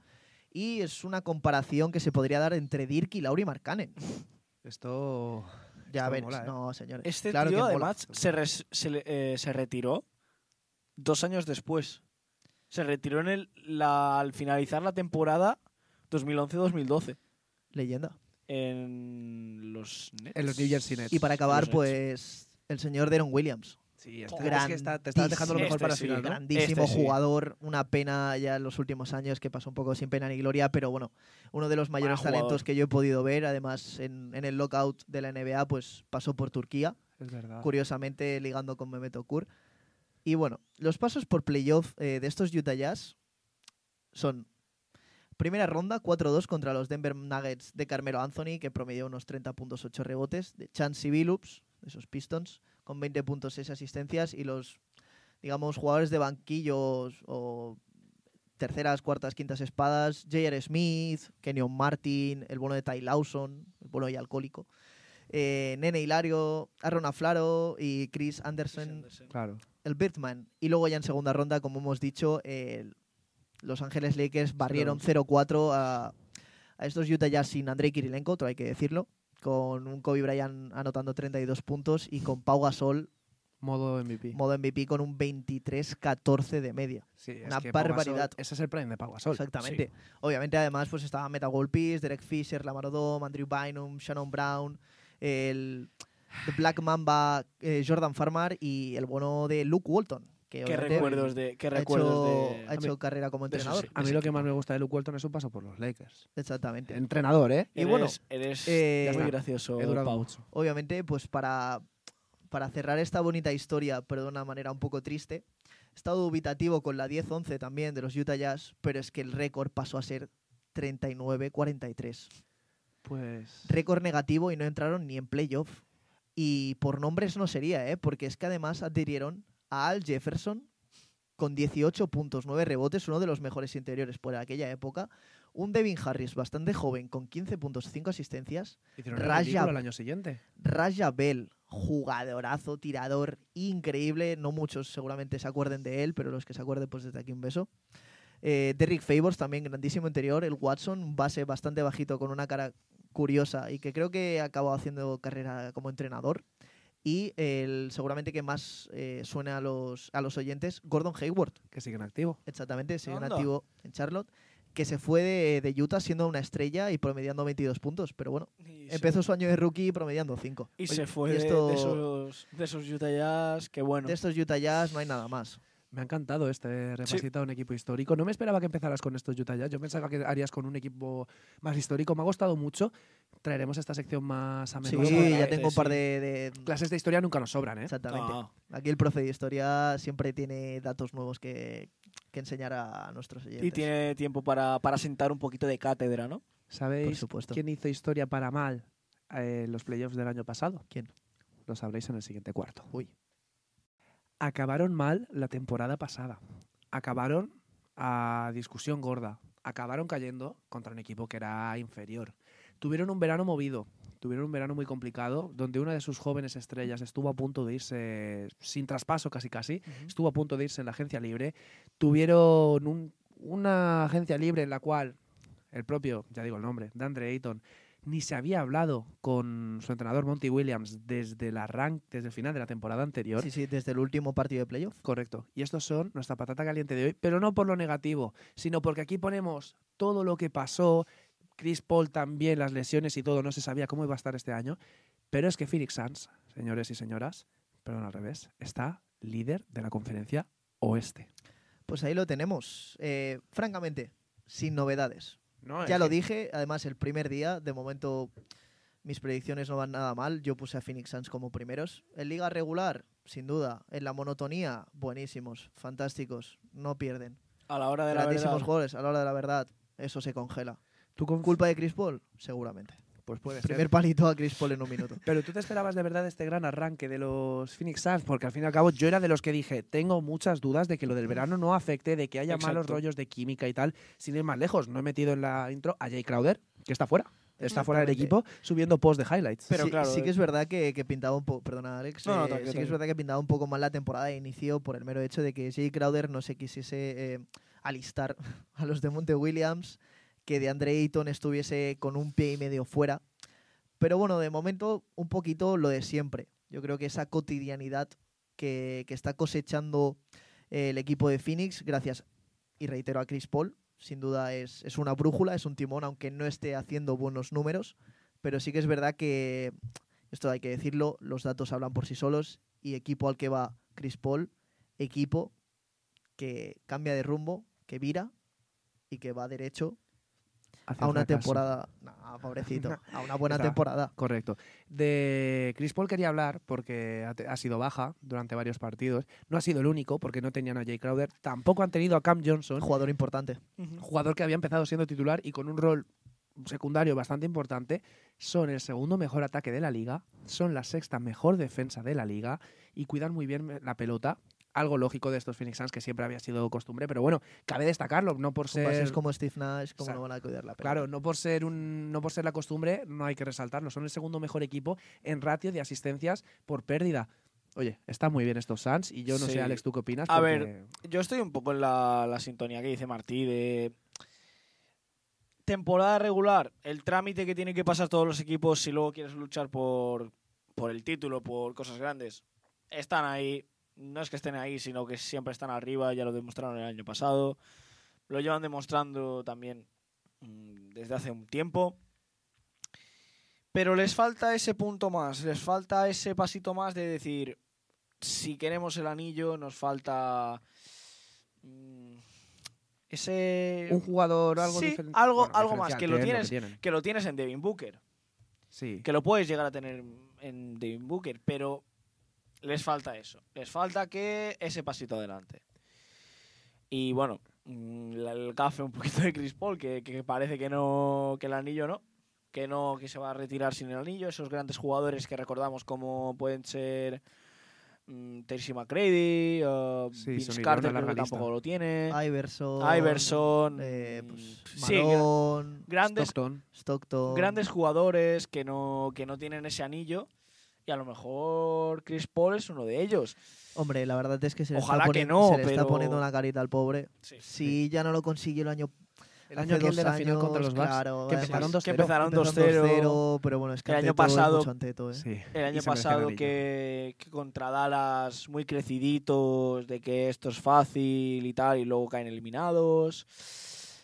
Y es una comparación que se podría dar entre Dirk y Lauri Markkanen. Esto. Ya Esto mola, ¿eh? No, señores. Este claro tío, que mola. además, se, res- se, le- eh, se retiró dos años después. Se retiró en el, la, al finalizar la temporada 2011-2012 Leyenda. en los Nets. En los New Jersey Nets. Y para acabar, Los Nets. pues, el señor Deron Williams. Sí, este, Joder, es que está- te estás dejando lo mejor Este para el sí, final, ¿no? Grandísimo Este sí. jugador. Una pena ya en los últimos años que pasó un poco sin pena ni gloria, pero bueno, uno de los mayores talentos que yo he podido ver. Además, en, en el lockout de la NBA, pues pasó por Turquía. Es verdad. curiosamente ligando con Mehmet Okur. Y bueno, los pasos por playoff eh, de estos Utah Jazz son primera ronda 4-2 contra los Denver Nuggets de Carmelo Anthony, que promedió unos 30 puntos, 8 rebotes, de Chansey Billups, de esos Pistons, con 20 puntos, 6 asistencias, y los, digamos, jugadores de banquillos o terceras, cuartas, quintas espadas, J.R. Smith, Kenyon Martin, el bueno de Ty Lawson, el bueno y alcohólico, eh, Nene Hilario, Aaron Aflaro y Chris Anderson, Claro. El Birdman. Y luego ya en segunda ronda, como hemos dicho, el- Los Ángeles Lakers barrieron 0-4 a, a estos Utah Jazz sin Andrei Kirilenko, todo hay que decirlo, con un Kobe Bryant anotando 32 puntos y con Pau Gasol, Modo MVP. modo MVP, con un 23-14 de media. Sí, es una que Pau Gasol- barbaridad. ese es el prime de Pau Gasol. Exactamente. Obviamente, además, pues estaba Meta World Peace, Derek Fisher, Lamar Odom, Andrew Bynum, Shannon Brown, el The Black Mamba, eh, Jordan Farmer y el bueno de Luke Walton. Que ¿Qué recuerdos de, qué ha recuerdos hecho, de, ha hecho carrera como entrenador. A mí lo que más me gusta de Luke Walton es su paso por los Lakers. Exactamente. Entrenador, ¿eh? Y bueno, Eres, eres eh, muy gracioso, mucho. obviamente, pues para, para cerrar esta bonita historia, pero de una manera un poco triste, he estado dubitativo con la 10-11 también de los Utah Jazz, pero es que el récord pasó a ser 39-43. Pues. récord negativo y no entraron ni en playoff. Y por nombres no sería, ¿eh? porque es que además adhirieron a Al Jefferson con 18 puntos, 9 rebotes, uno de los mejores interiores por aquella época. Un Devin Harris bastante joven con 15 puntos, 5 asistencias. Hicieron ridículo el año siguiente. Raja Bell, jugadorazo, tirador, increíble. No muchos seguramente se acuerden de él, pero los que se acuerden, pues desde aquí un beso. Eh, Derrick Favors, también grandísimo interior. El Watson, base bastante bajito con una cara curiosa y que creo que acabó haciendo carrera como entrenador. Y el seguramente que más eh, suena a los, a los oyentes, Gordon Hayward, Que siguen activo. exactamente, sigue Anda. nativo en Charlotte, que se fue de, de Utah siendo una estrella y promediando 22 puntos. Pero bueno, Y se- empezó su año de rookie promediando 5. Y Oye, se fue y de- esto- de, esos, de esos Utah Jazz, que bueno. De estos Utah Jazz no hay nada más. Me ha encantado este repasito a un equipo histórico. No me esperaba que empezaras con estos Utah Jazz. Yo pensaba que harías con un equipo más histórico. Me ha gustado mucho. Traeremos esta sección más a Sí, menudo. Seguramente, ya tengo un par sí. de, de- Clases de historia nunca nos sobran, ¿eh? Exactamente. No. Aquí el profe de historia siempre tiene datos nuevos que, que enseñar a nuestros oyentes. Y tiene tiempo para, para sentar un poquito de cátedra, ¿no? Por ¿Sabéis supuesto. quién hizo historia para mal eh, en los playoffs del año pasado? ¿Quién? Lo sabréis en el siguiente cuarto. Uy. Acabaron mal la temporada pasada. Acabaron a discusión gorda. Acabaron cayendo contra un equipo que era inferior. Tuvieron un verano movido. Tuvieron un verano muy complicado, donde una de sus jóvenes estrellas estuvo a punto de irse sin traspaso casi casi. Estuvo a punto de irse en la agencia libre. Tuvieron un- una agencia libre en la cual el propio, ya digo el nombre, Dandre Ayton, ni se había hablado con su entrenador Monty Williams desde el arranque, desde el final de la temporada anterior. Sí, sí, desde el último partido de playoff. Correcto. Y estos son nuestra patata caliente de hoy, pero no por lo negativo, sino porque aquí ponemos todo lo que pasó, Chris Paul también, las lesiones y todo, no se sabía cómo iba a estar este año, pero es que Phoenix Suns, señores y señoras, perdón al revés, está líder de la conferencia oeste. Pues ahí lo tenemos. Eh, francamente, sin novedades. No, Ya lo dije, además el primer día, de momento mis predicciones no van nada mal. Yo puse a Phoenix Suns como primeros. En liga regular, sin duda. En la monotonía, buenísimos, fantásticos, no pierden. A la hora de la Grandísimos verdad. jugadores, a la hora de la verdad, eso se congela. ¿Tú con ¿Culpa de Chris Paul? Seguramente. Pues puede Primer palito a Chris Paul en un minuto. Pero tú te esperabas de verdad este gran arranque de los Phoenix Suns, porque al fin y al cabo yo era de los que dije, tengo muchas dudas de que lo del verano no afecte, de que haya malos rollos de química y tal. Sin ir más lejos, no he metido en la intro a Jay Crowder, que está fuera. Está fuera del equipo subiendo post de highlights. Pero sí, claro, sí que eh. es verdad que, que pintaba un poco, perdona Alex, No, no, eh, sí que es verdad que pintaba un poco mal la temporada de inicio por el mero hecho de que Jay Crowder no se quisiese eh, alistar a los de Monte Williams, que de Andre Ayton estuviese con un pie y medio fuera. Pero bueno, de momento un poquito lo de siempre. Yo creo que esa cotidianidad que, que está cosechando eh, el equipo de Phoenix, gracias, y reitero a Chris Paul, sin duda es, es una brújula, es un timón, aunque no esté haciendo buenos números, pero sí que es verdad que, esto hay que decirlo, los datos hablan por sí solos y equipo al que va Chris Paul, equipo que cambia de rumbo, que vira y que va derecho Hacia a una fracaso. temporada, no, pobrecito, a una buena Está- temporada. Correcto. De Chris Paul quería hablar porque ha, sido baja durante varios partidos. No ha sido el único porque no tenían a Jay Crowder. Tampoco han tenido a Cam Johnson, Jugador importante. Jugador que había empezado siendo titular y con un rol secundario bastante importante. Son el segundo mejor ataque de la liga, son la sexta mejor defensa de la liga y cuidan muy bien la pelota. Algo lógico de estos Phoenix Suns que siempre había sido costumbre, pero bueno, cabe destacarlo, no por ser como Steve Nash, como no van a cuidar la pelota. Claro, no por ser un, no por ser la costumbre, no hay que resaltarlo. Son el segundo mejor equipo en ratio de asistencias por pérdida. Oye, están muy bien estos Suns y yo no Sí. sé, Alex, ¿tú qué opinas? A Porque- ver, Yo estoy un poco en la, la sintonía que dice Martí de temporada regular, el trámite que tienen que pasar todos los equipos si luego quieres luchar por, por el título, por cosas grandes, están ahí. No es que estén ahí, sino que siempre están arriba, ya lo demostraron el año pasado. Lo llevan demostrando también mm, desde hace un tiempo. Pero les falta ese punto más, les falta ese pasito más de decir, si queremos el anillo, nos falta mm, ese un jugador algo sí, diferente. algo- Bueno, algo más, que lo tienen tienes- que lo tienes en Devin Booker, Sí. que lo puedes llegar a tener en Devin Booker, pero les falta eso, les falta que ese pasito adelante. Y bueno, mm, el café un poquito de Chris Paul, que, que parece que no, que el anillo no, que no, que se va a retirar sin el anillo. Esos grandes jugadores que recordamos como pueden ser mm, Tracy McGrady, uh, Sí, Vince Carter, creo que tampoco lo tiene. Iverson. Iverson, eh, mm, pues, sí, gra- Malone, grandes, Stockton. Stockton. grandes jugadores que no, que no tienen ese anillo. Y a lo mejor Chris Paul es uno de ellos. Hombre, la verdad es que se le, Ojalá está, que poniendo, no, se le está pero- poniendo una carita al pobre. Sí. Si ya no lo consiguió el año El año aquel dos de la final contra los Bucks, claro, que empezaron que 2-0. empezaron empezaron 2-0. 2-0, pero bueno, es que El año pasado- todo, ¿eh? Sí, El año el pasado que, que contra Dallas muy creciditos, de que esto es fácil y tal, y luego caen eliminados.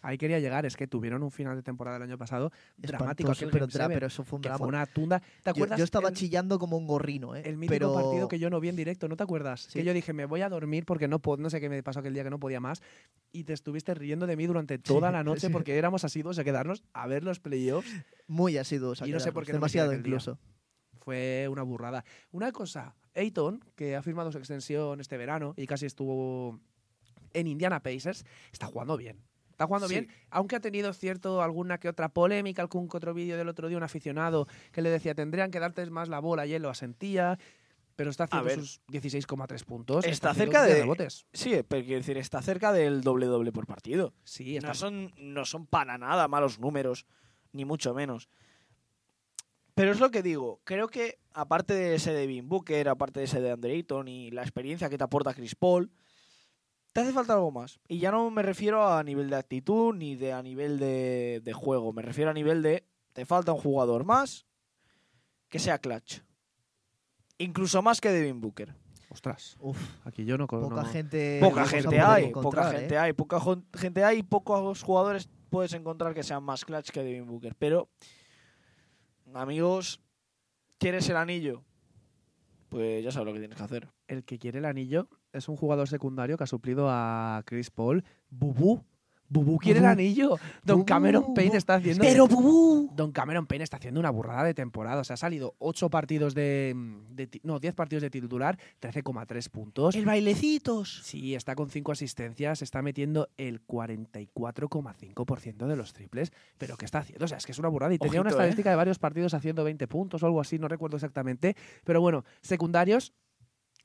Ahí quería llegar, es que tuvieron un final de temporada el año pasado dramático. Aquel pero, Game eso fue un drama. fue una tunda. ¿Te acuerdas? yo, estaba el, chillando como un gorrino, ¿eh? el mítico pero... partido que yo no vi en directo, ¿no te acuerdas? Sí. Que yo dije, me voy a dormir porque no, puedo, no sé qué me pasó aquel día que no podía más. Y te estuviste riendo de mí durante toda la noche sí. porque éramos asiduos a quedarnos a ver los playoffs. Muy asiduos. a Y no sé por qué no Demasiado día. incluso. Fue una burrada. Una cosa, Ayton, que ha firmado su extensión este verano y casi estuvo en Indiana Pacers, está jugando bien. Está jugando Sí. bien, aunque ha tenido cierto alguna que otra polémica, algún que otro vídeo del otro día, un aficionado que le decía, tendrían que darte más la bola y él lo asentía, pero está haciendo sus 16,3 puntos. Está cerca 10 de- rebotes. Sí, pero quiero decir, está cerca del doble doble por partido. Sí, está No son, no son para nada malos números, ni mucho menos. Pero es lo que digo, creo que aparte de ese de Devin Booker, aparte de ese de Andre Ayton y la experiencia que te aporta Chris Paul, te hace falta algo más. Y ya no me refiero a nivel de actitud ni de a nivel de, de juego, me refiero a nivel de te falta un jugador más que sea clutch. Incluso más que Devin Booker. Ostras, Uf, aquí yo no... co- poca no- gente. Poca a gente hay, poca ¿eh? gente hay, poca gente hay, pocos jugadores puedes encontrar que sean más clutch que Devin Booker. Pero, amigos, ¿quieres el anillo? Pues ya sabes lo que tienes que hacer. el que quiere el anillo es un jugador secundario que ha suplido a Chris Paul. Bubú. Bubú quiere el anillo. Don Cameron Payne está haciendo. Pero Bubú. Don Cameron Payne está haciendo una burrada de temporada. O sea, ha salido 8 partidos de. de ti- no, 10 partidos de titular, 13,3 puntos. bailecitos. Sí, está con 5 asistencias, está metiendo el 44,5% de los triples. Pero ¿qué está haciendo? O sea, es que es una burrada. Y tenía una ¿eh? estadística de varios partidos haciendo 20 puntos o algo así, no recuerdo exactamente. Pero bueno, secundarios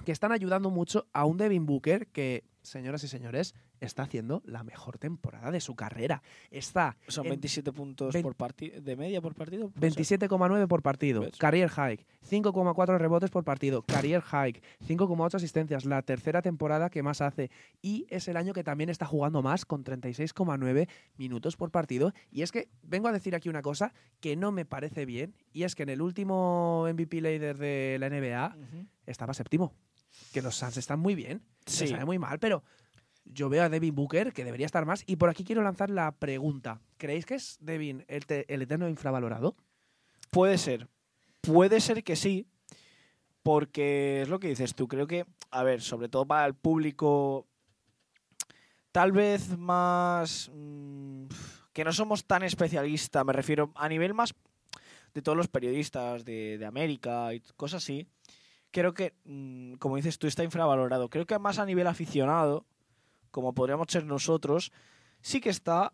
que están ayudando mucho a un Devin Booker que, señoras y señores, está haciendo la mejor temporada de su carrera. Está Son en 27 puntos por partido, de media por partido. puede ser? 27,9 por partido. ¿Ves? Career high. 5,4 rebotes por partido. Career high. 5,8 asistencias. La tercera temporada que más hace. Y es el año que también está jugando más con 36,9 minutos por partido. Y es que vengo a decir aquí una cosa que no me parece bien. Y es que en el último MVP leader de la NBA estaba séptimo. Que los Suns están muy bien. Se sabe muy mal, pero yo veo a Devin Booker que debería estar más. Y por aquí quiero lanzar la pregunta. ¿Creéis que es Devin el eterno infravalorado? Puede ser. Puede ser que sí. Porque es lo que dices tú. Creo que, a ver, sobre todo para el público, tal vez más. mm, que no somos tan especialistas, me refiero a nivel más de todos los periodistas de, de América y cosas así. Creo que, mm, como dices tú, está infravalorado. Creo que más a nivel aficionado, como podríamos ser nosotros, sí que está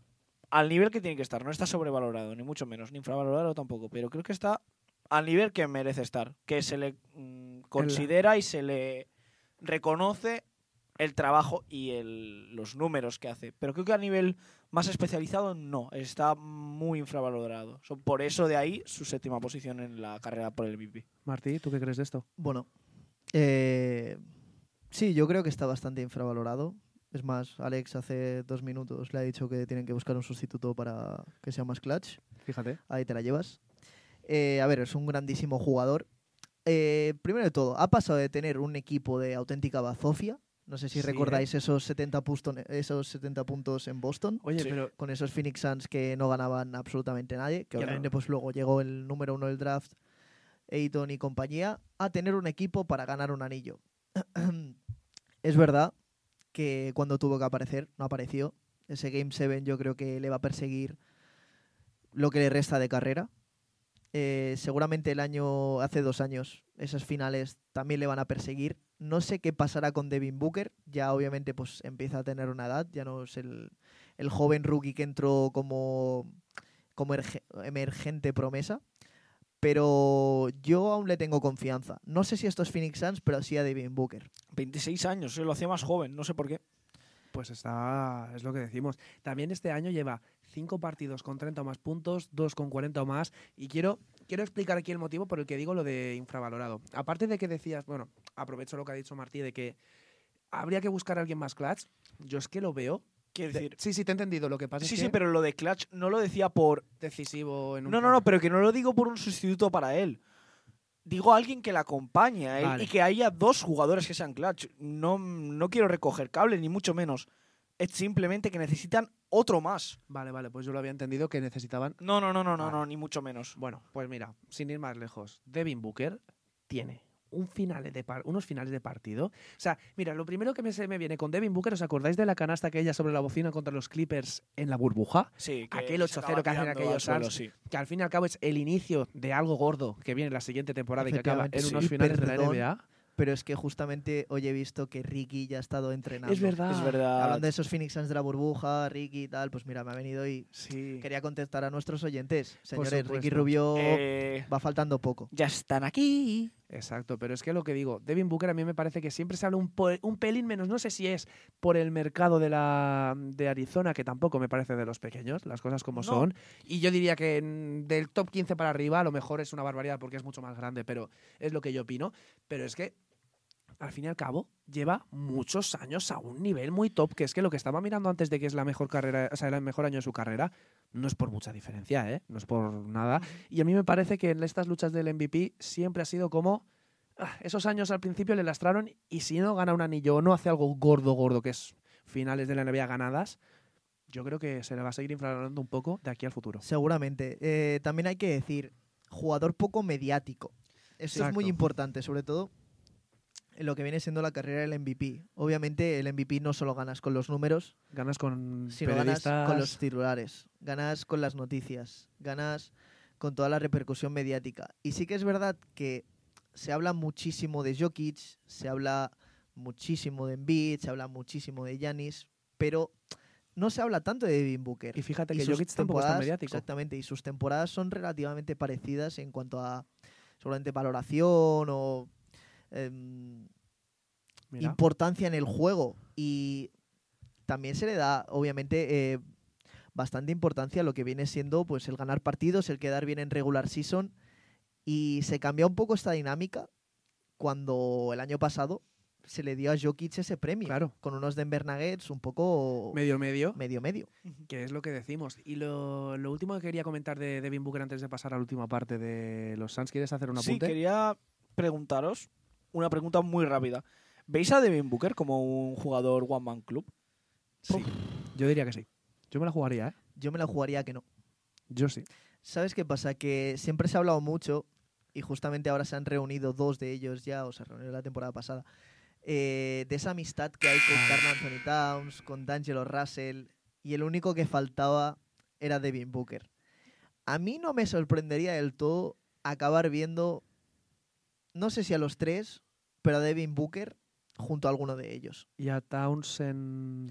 al nivel que tiene que estar. No está sobrevalorado, ni mucho menos, ni infravalorado tampoco. Pero creo que está al nivel que merece estar. Que se le mm, considera y se le reconoce el trabajo y el- los números que hace. Pero creo que a nivel más especializado no, está muy infravalorado. So, por eso de ahí su séptima posición en la carrera por el MVP. Martí, ¿tú qué crees de esto? Bueno, eh, sí, yo creo que está bastante infravalorado. Es más, Alex hace dos minutos le ha dicho que tienen que buscar un sustituto para que sea más clutch. Fíjate. Ahí te la llevas. Eh, a ver, es un grandísimo jugador. Eh, primero de todo, ha pasado de tener un equipo de auténtica bazofia. No sé si Sí, recordáis esos, 70 puntos, esos 70 puntos en Boston. Oye, Sí. pero Con esos Phoenix Suns que no ganaban absolutamente nadie. Que obviamente pues luego llegó el número uno del draft, Ayton y compañía, a tener un equipo para ganar un anillo. es verdad que cuando tuvo que aparecer, no apareció. Ese Game 7 yo creo que le va a perseguir lo que le resta de carrera. Eh, seguramente el año, hace dos años, esas finales también le van a perseguir. No sé qué pasará con Devin Booker. Ya obviamente pues empieza a tener una edad. Ya no es el, el joven rookie que entró como, como erge- emergente promesa. Pero yo aún le tengo confianza. No sé si estos Phoenix Suns, pero sí a Devin Booker. 26 años, se lo hacía más joven, no sé por qué. pues está, es lo que decimos. También este año lleva cinco partidos con 30 o más puntos, dos con 40 o más. Y quiero, quiero explicar aquí el motivo por el que digo lo de infravalorado. Aparte de que decías, bueno, aprovecho lo que ha dicho Martí, de que habría que buscar a alguien más clutch. Yo es que lo veo. Quiero de- decir, sí, sí, te he entendido. Lo que pasa sí, es sí, que pero lo de Clutch no lo decía por... decisivo en un No, no, no, pero que no lo digo por un sustituto para él. Digo a alguien que le acompañe a él Vale. y que haya dos jugadores que sean clutch. No, no quiero recoger cable, ni mucho menos. Es simplemente que necesitan otro más. Vale, vale, pues yo lo había entendido que necesitaban. No, no, no, no, no, Vale. no, ni mucho menos. Bueno, pues mira, sin ir más lejos, Devin Booker tiene un finales de par- unos finales de partido. O sea, mira, lo primero que me, se me viene con Devin Booker, ¿os acordáis de la canasta que ella sobre la bocina contra los Clippers en la burbuja? Sí, que Aquel se 8-0 acaba que hacen aquellos suelo, sí. Que al fin y al cabo es el inicio de algo gordo que viene la siguiente temporada y que acaba en unos sí. finales de la. NBA. Pero es que justamente hoy he visto que Ricky ya ha estado entrenando. Es verdad. Es verdad. Hablando de esos Phoenix Suns de la burbuja, Ricky y tal, pues mira, me ha venido y Sí. quería contestar a nuestros oyentes. Señores, Ricky. Rubio Eh, va faltando poco. ya están aquí. Exacto, pero es que lo que digo, Devin Booker a mí me parece que siempre se habla un, un pelín menos, no sé si es por el mercado de, la, de Arizona, que tampoco me parece de los pequeños, las cosas como No. son, y yo diría que del top 15 para arriba a lo mejor es una barbaridad porque es mucho más grande, pero es lo que yo opino, pero es que al fin y al cabo lleva muchos años a un nivel muy top, que es que lo que estaba mirando antes de que es la mejor carrera, o sea, el mejor año de su carrera, no es por mucha diferencia, ¿eh? no es por nada. Y a mí me parece que en estas luchas del MVP siempre ha sido como ah, esos años al principio le lastraron y si no gana un anillo o no hace algo gordo, gordo, que es finales de la NBA ganadas, yo creo que se le va a seguir inflando un poco de aquí al futuro. Seguramente. Eh, también hay que decir, jugador poco mediático. Esto es muy importante, sobre todo lo que viene siendo la carrera del MVP. Obviamente el MVP no solo ganas con los números, Ganas con sino ganas con los titulares, ganas con las noticias, ganas con toda la repercusión mediática. Y sí que es verdad que se habla muchísimo de Jokic, se habla muchísimo de Embiid, se habla muchísimo de Giannis, pero no se habla tanto de Devin Booker. Y fíjate Y que Jokic tampoco es tan temporadas- mediático. Exactamente, y sus temporadas son relativamente parecidas en cuanto a seguramente valoración o em, importancia en el juego. Y también se le da, obviamente, eh, bastante importancia a lo que viene siendo pues el ganar partidos, el quedar bien en regular season. Y se cambia un poco esta dinámica cuando el año pasado se le dio a Jokic ese premio. Claro. Con unos Denver Nuggets un poco Medio medio, medio medio. que es lo que decimos. Y lo, lo último que quería comentar de Devin Booker antes de pasar a la última parte de los Suns, ¿quieres hacer un Sí, apunte? quería preguntaros una pregunta muy rápida. ¿Veis a Devin Booker como un jugador One Man Club? Sí. Yo diría que sí. Yo me la jugaría, ¿eh? Yo me la jugaría que no. Yo sí. ¿Sabes qué pasa? Que siempre se ha hablado mucho y justamente ahora se han reunido dos de ellos ya, o se reunieron la temporada pasada, eh, de esa amistad que hay con Carl Anthony Towns, con D'Angelo Russell, y el único que faltaba era Devin Booker. A mí no me sorprendería del todo acabar viendo, no sé si a los tres, pero a Devin Booker junto a alguno de ellos. ¿Y a Towns en,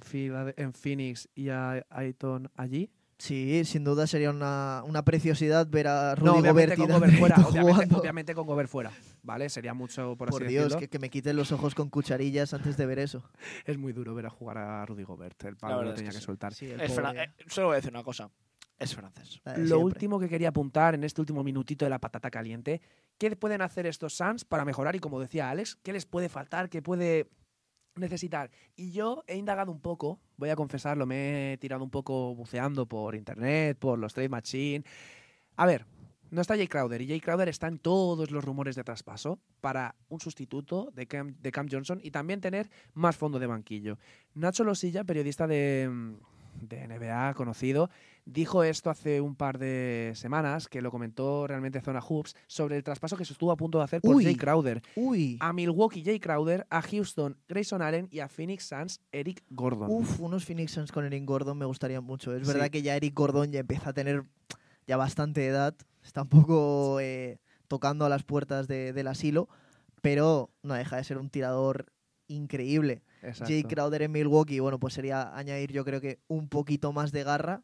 Phoenix y a Aiton allí? Sí, sin duda sería una, una preciosidad ver a Rudy no, obviamente Gobert con Gobert fuera. Ayton Obviamente, obviamente con Gobert fuera. ¿Vale? Sería mucho, por, Por así Dios, decirlo. que, que me quiten los ojos con cucharillas antes de ver eso. Es muy duro ver a jugar a Rudy Gobert. El palo lo es tenía que que, sí. soltar. Sí, el Es pobre, fra- eh, solo voy a decir una cosa. Es francés. de Lo siempre. último que quería apuntar en este último minutito de la patata caliente, ¿qué pueden hacer estos Suns para mejorar? Y como decía Alex, ¿qué les puede faltar? ¿Qué puede necesitar? Y yo he indagado un poco, voy a confesarlo, me he tirado un poco buceando por internet, por los Trade Machine. A ver, no está Jay Crowder y Jay Crowder está en todos los rumores de traspaso para un sustituto de Cam, de Cam Johnson y también tener más fondo de banquillo. Nacho Losilla, periodista de, mm, de NBA conocido, dijo esto hace un par de semanas, que lo comentó realmente Zona Hoops, sobre el traspaso que se estuvo a punto de hacer por Uy. Jay Crowder. Uy, A Milwaukee Jay Crowder, a Houston Grayson Allen y a Phoenix Suns Eric Gordon. uf, unos Phoenix Suns con Eric Gordon me gustarían mucho. Es Sí. verdad que ya Eric Gordon ya empieza a tener ya bastante edad, está un poco eh, tocando a las puertas de- del asilo, pero no deja de ser un tirador increíble. Exacto. Jay Crowder en Milwaukee, bueno, pues sería añadir yo creo que un poquito más de garra.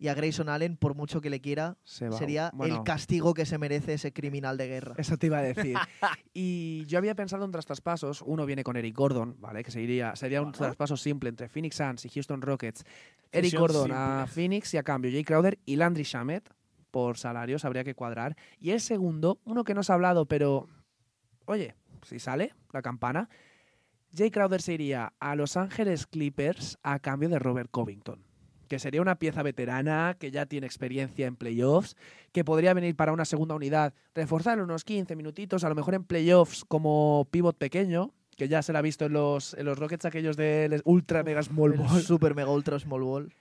Y a Grayson Allen, por mucho que le quiera, Se sería Bueno, el castigo que se merece ese criminal de guerra. Eso te iba a decir. y yo había pensado en traspasos. Uno viene con Eric Gordon, ¿vale? Que sería, sería un Bueno. traspaso simple entre Phoenix Suns y Houston Rockets. Eric Fusión Gordon a. Phoenix y a cambio Jay Crowder y Landry Shamet. Por salarios habría que cuadrar. Y el segundo, uno que no se ha hablado, pero oye, si sale la campana, Jay Crowder se iría a Los Ángeles Clippers a cambio de Robert Covington. Que sería una pieza veterana, que ya tiene experiencia en playoffs, que podría venir para una segunda unidad, reforzar unos 15 minutitos, a lo mejor en playoffs como pivot pequeño, que ya se la ha visto en los, en los Rockets aquellos del Ultra Mega Small Ball. Super Mega Ultra Small Ball.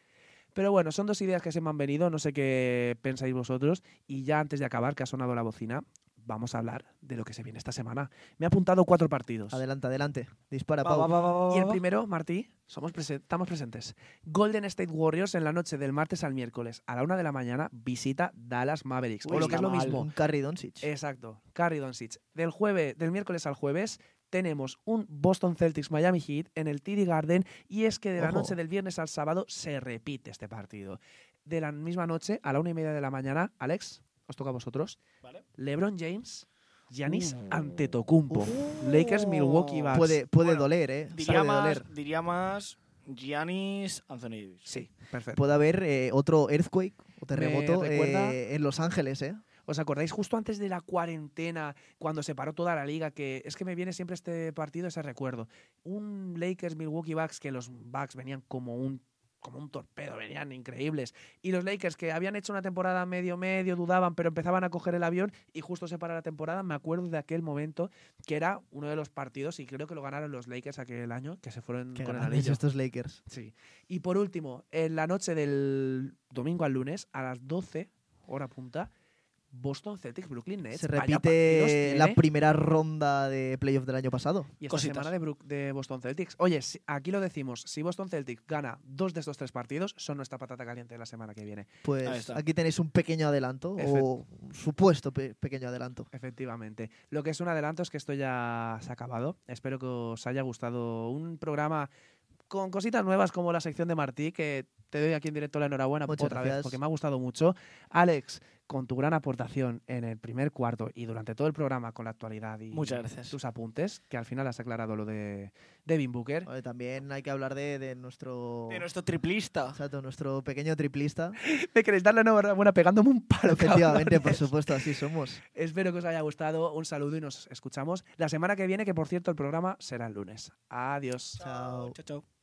Pero bueno, son dos ideas que se me han venido, no sé qué pensáis vosotros. Y ya antes de acabar, que ha sonado la bocina, vamos a hablar de lo que se viene esta semana. Me ha apuntado cuatro partidos. Adelante, adelante. Dispara, Va, Pau. va, va, va, va, Y el primero, Martí, somos presen- estamos presentes. Golden State Warriors en la noche del martes al miércoles a la una de la mañana visita Dallas Mavericks. Uy, o lo que es lo mal. mismo. Un Carry Doncic. Exacto, Carrie Doncic. Del, jueves, del miércoles al jueves tenemos un Boston Celtics Miami Heat en el TD Garden y es que de la Ojo. noche del viernes al sábado se repite este partido. De la misma noche a la una y media de la mañana, Alex, os toca a vosotros. Vale. LeBron James, Giannis Uh. Antetokounmpo, Uf. Lakers Milwaukee Bucks. Puede, puede Bueno, doler, ¿eh? Diría más, doler. diría más Giannis Anthony Davis. Sí, perfecto. Puede haber eh, otro earthquake o terremoto eh, en Los Ángeles, ¿eh? ¿Os acordáis justo antes de la cuarentena, cuando se paró toda la liga? Que es que me viene siempre este partido, ese recuerdo. Un Lakers Milwaukee Bucks que los Bucks venían como un como un torpedo, venían increíbles. Y los Lakers que habían hecho una temporada medio medio, dudaban, pero empezaban a coger el avión y justo se para la temporada. Me acuerdo de aquel momento que era uno de los partidos y creo que lo ganaron los Lakers aquel año, que se fueron con el anillo. estos Lakers. Sí. Y por último, en la noche del domingo al lunes, a las 12, hora punta, Boston Celtics, Brooklyn Nets. Se repite la tiene. primera ronda de playoff del año pasado. Y esta Cositas. semana de, Brook- de Boston Celtics. Oye, si- aquí lo decimos, si Boston Celtics gana dos de estos tres partidos, son nuestra patata caliente de la semana que viene. Pues aquí tenéis un pequeño adelanto o un supuesto pe- pequeño adelanto. Efectivamente. Lo que es un adelanto es que esto ya se ha acabado. Espero que os haya gustado un programa con cositas nuevas como la sección de Martí, que te doy aquí en directo la enhorabuena Muchas otra gracias. vez porque me ha gustado mucho. Alex, con tu gran aportación en el primer cuarto y durante todo el programa con la actualidad y Muchas gracias. tus apuntes, que al final has aclarado lo de Devin Booker. También hay que hablar de, de nuestro, De nuestro triplista. exacto, nuestro pequeño triplista. Me queréis dar la enhorabuena pegándome un palo. Efectivamente, por supuesto, así somos. Espero que os haya gustado. Un saludo y nos escuchamos la semana que viene, que por cierto el programa será el lunes. Adiós. Chao. Chao, chao.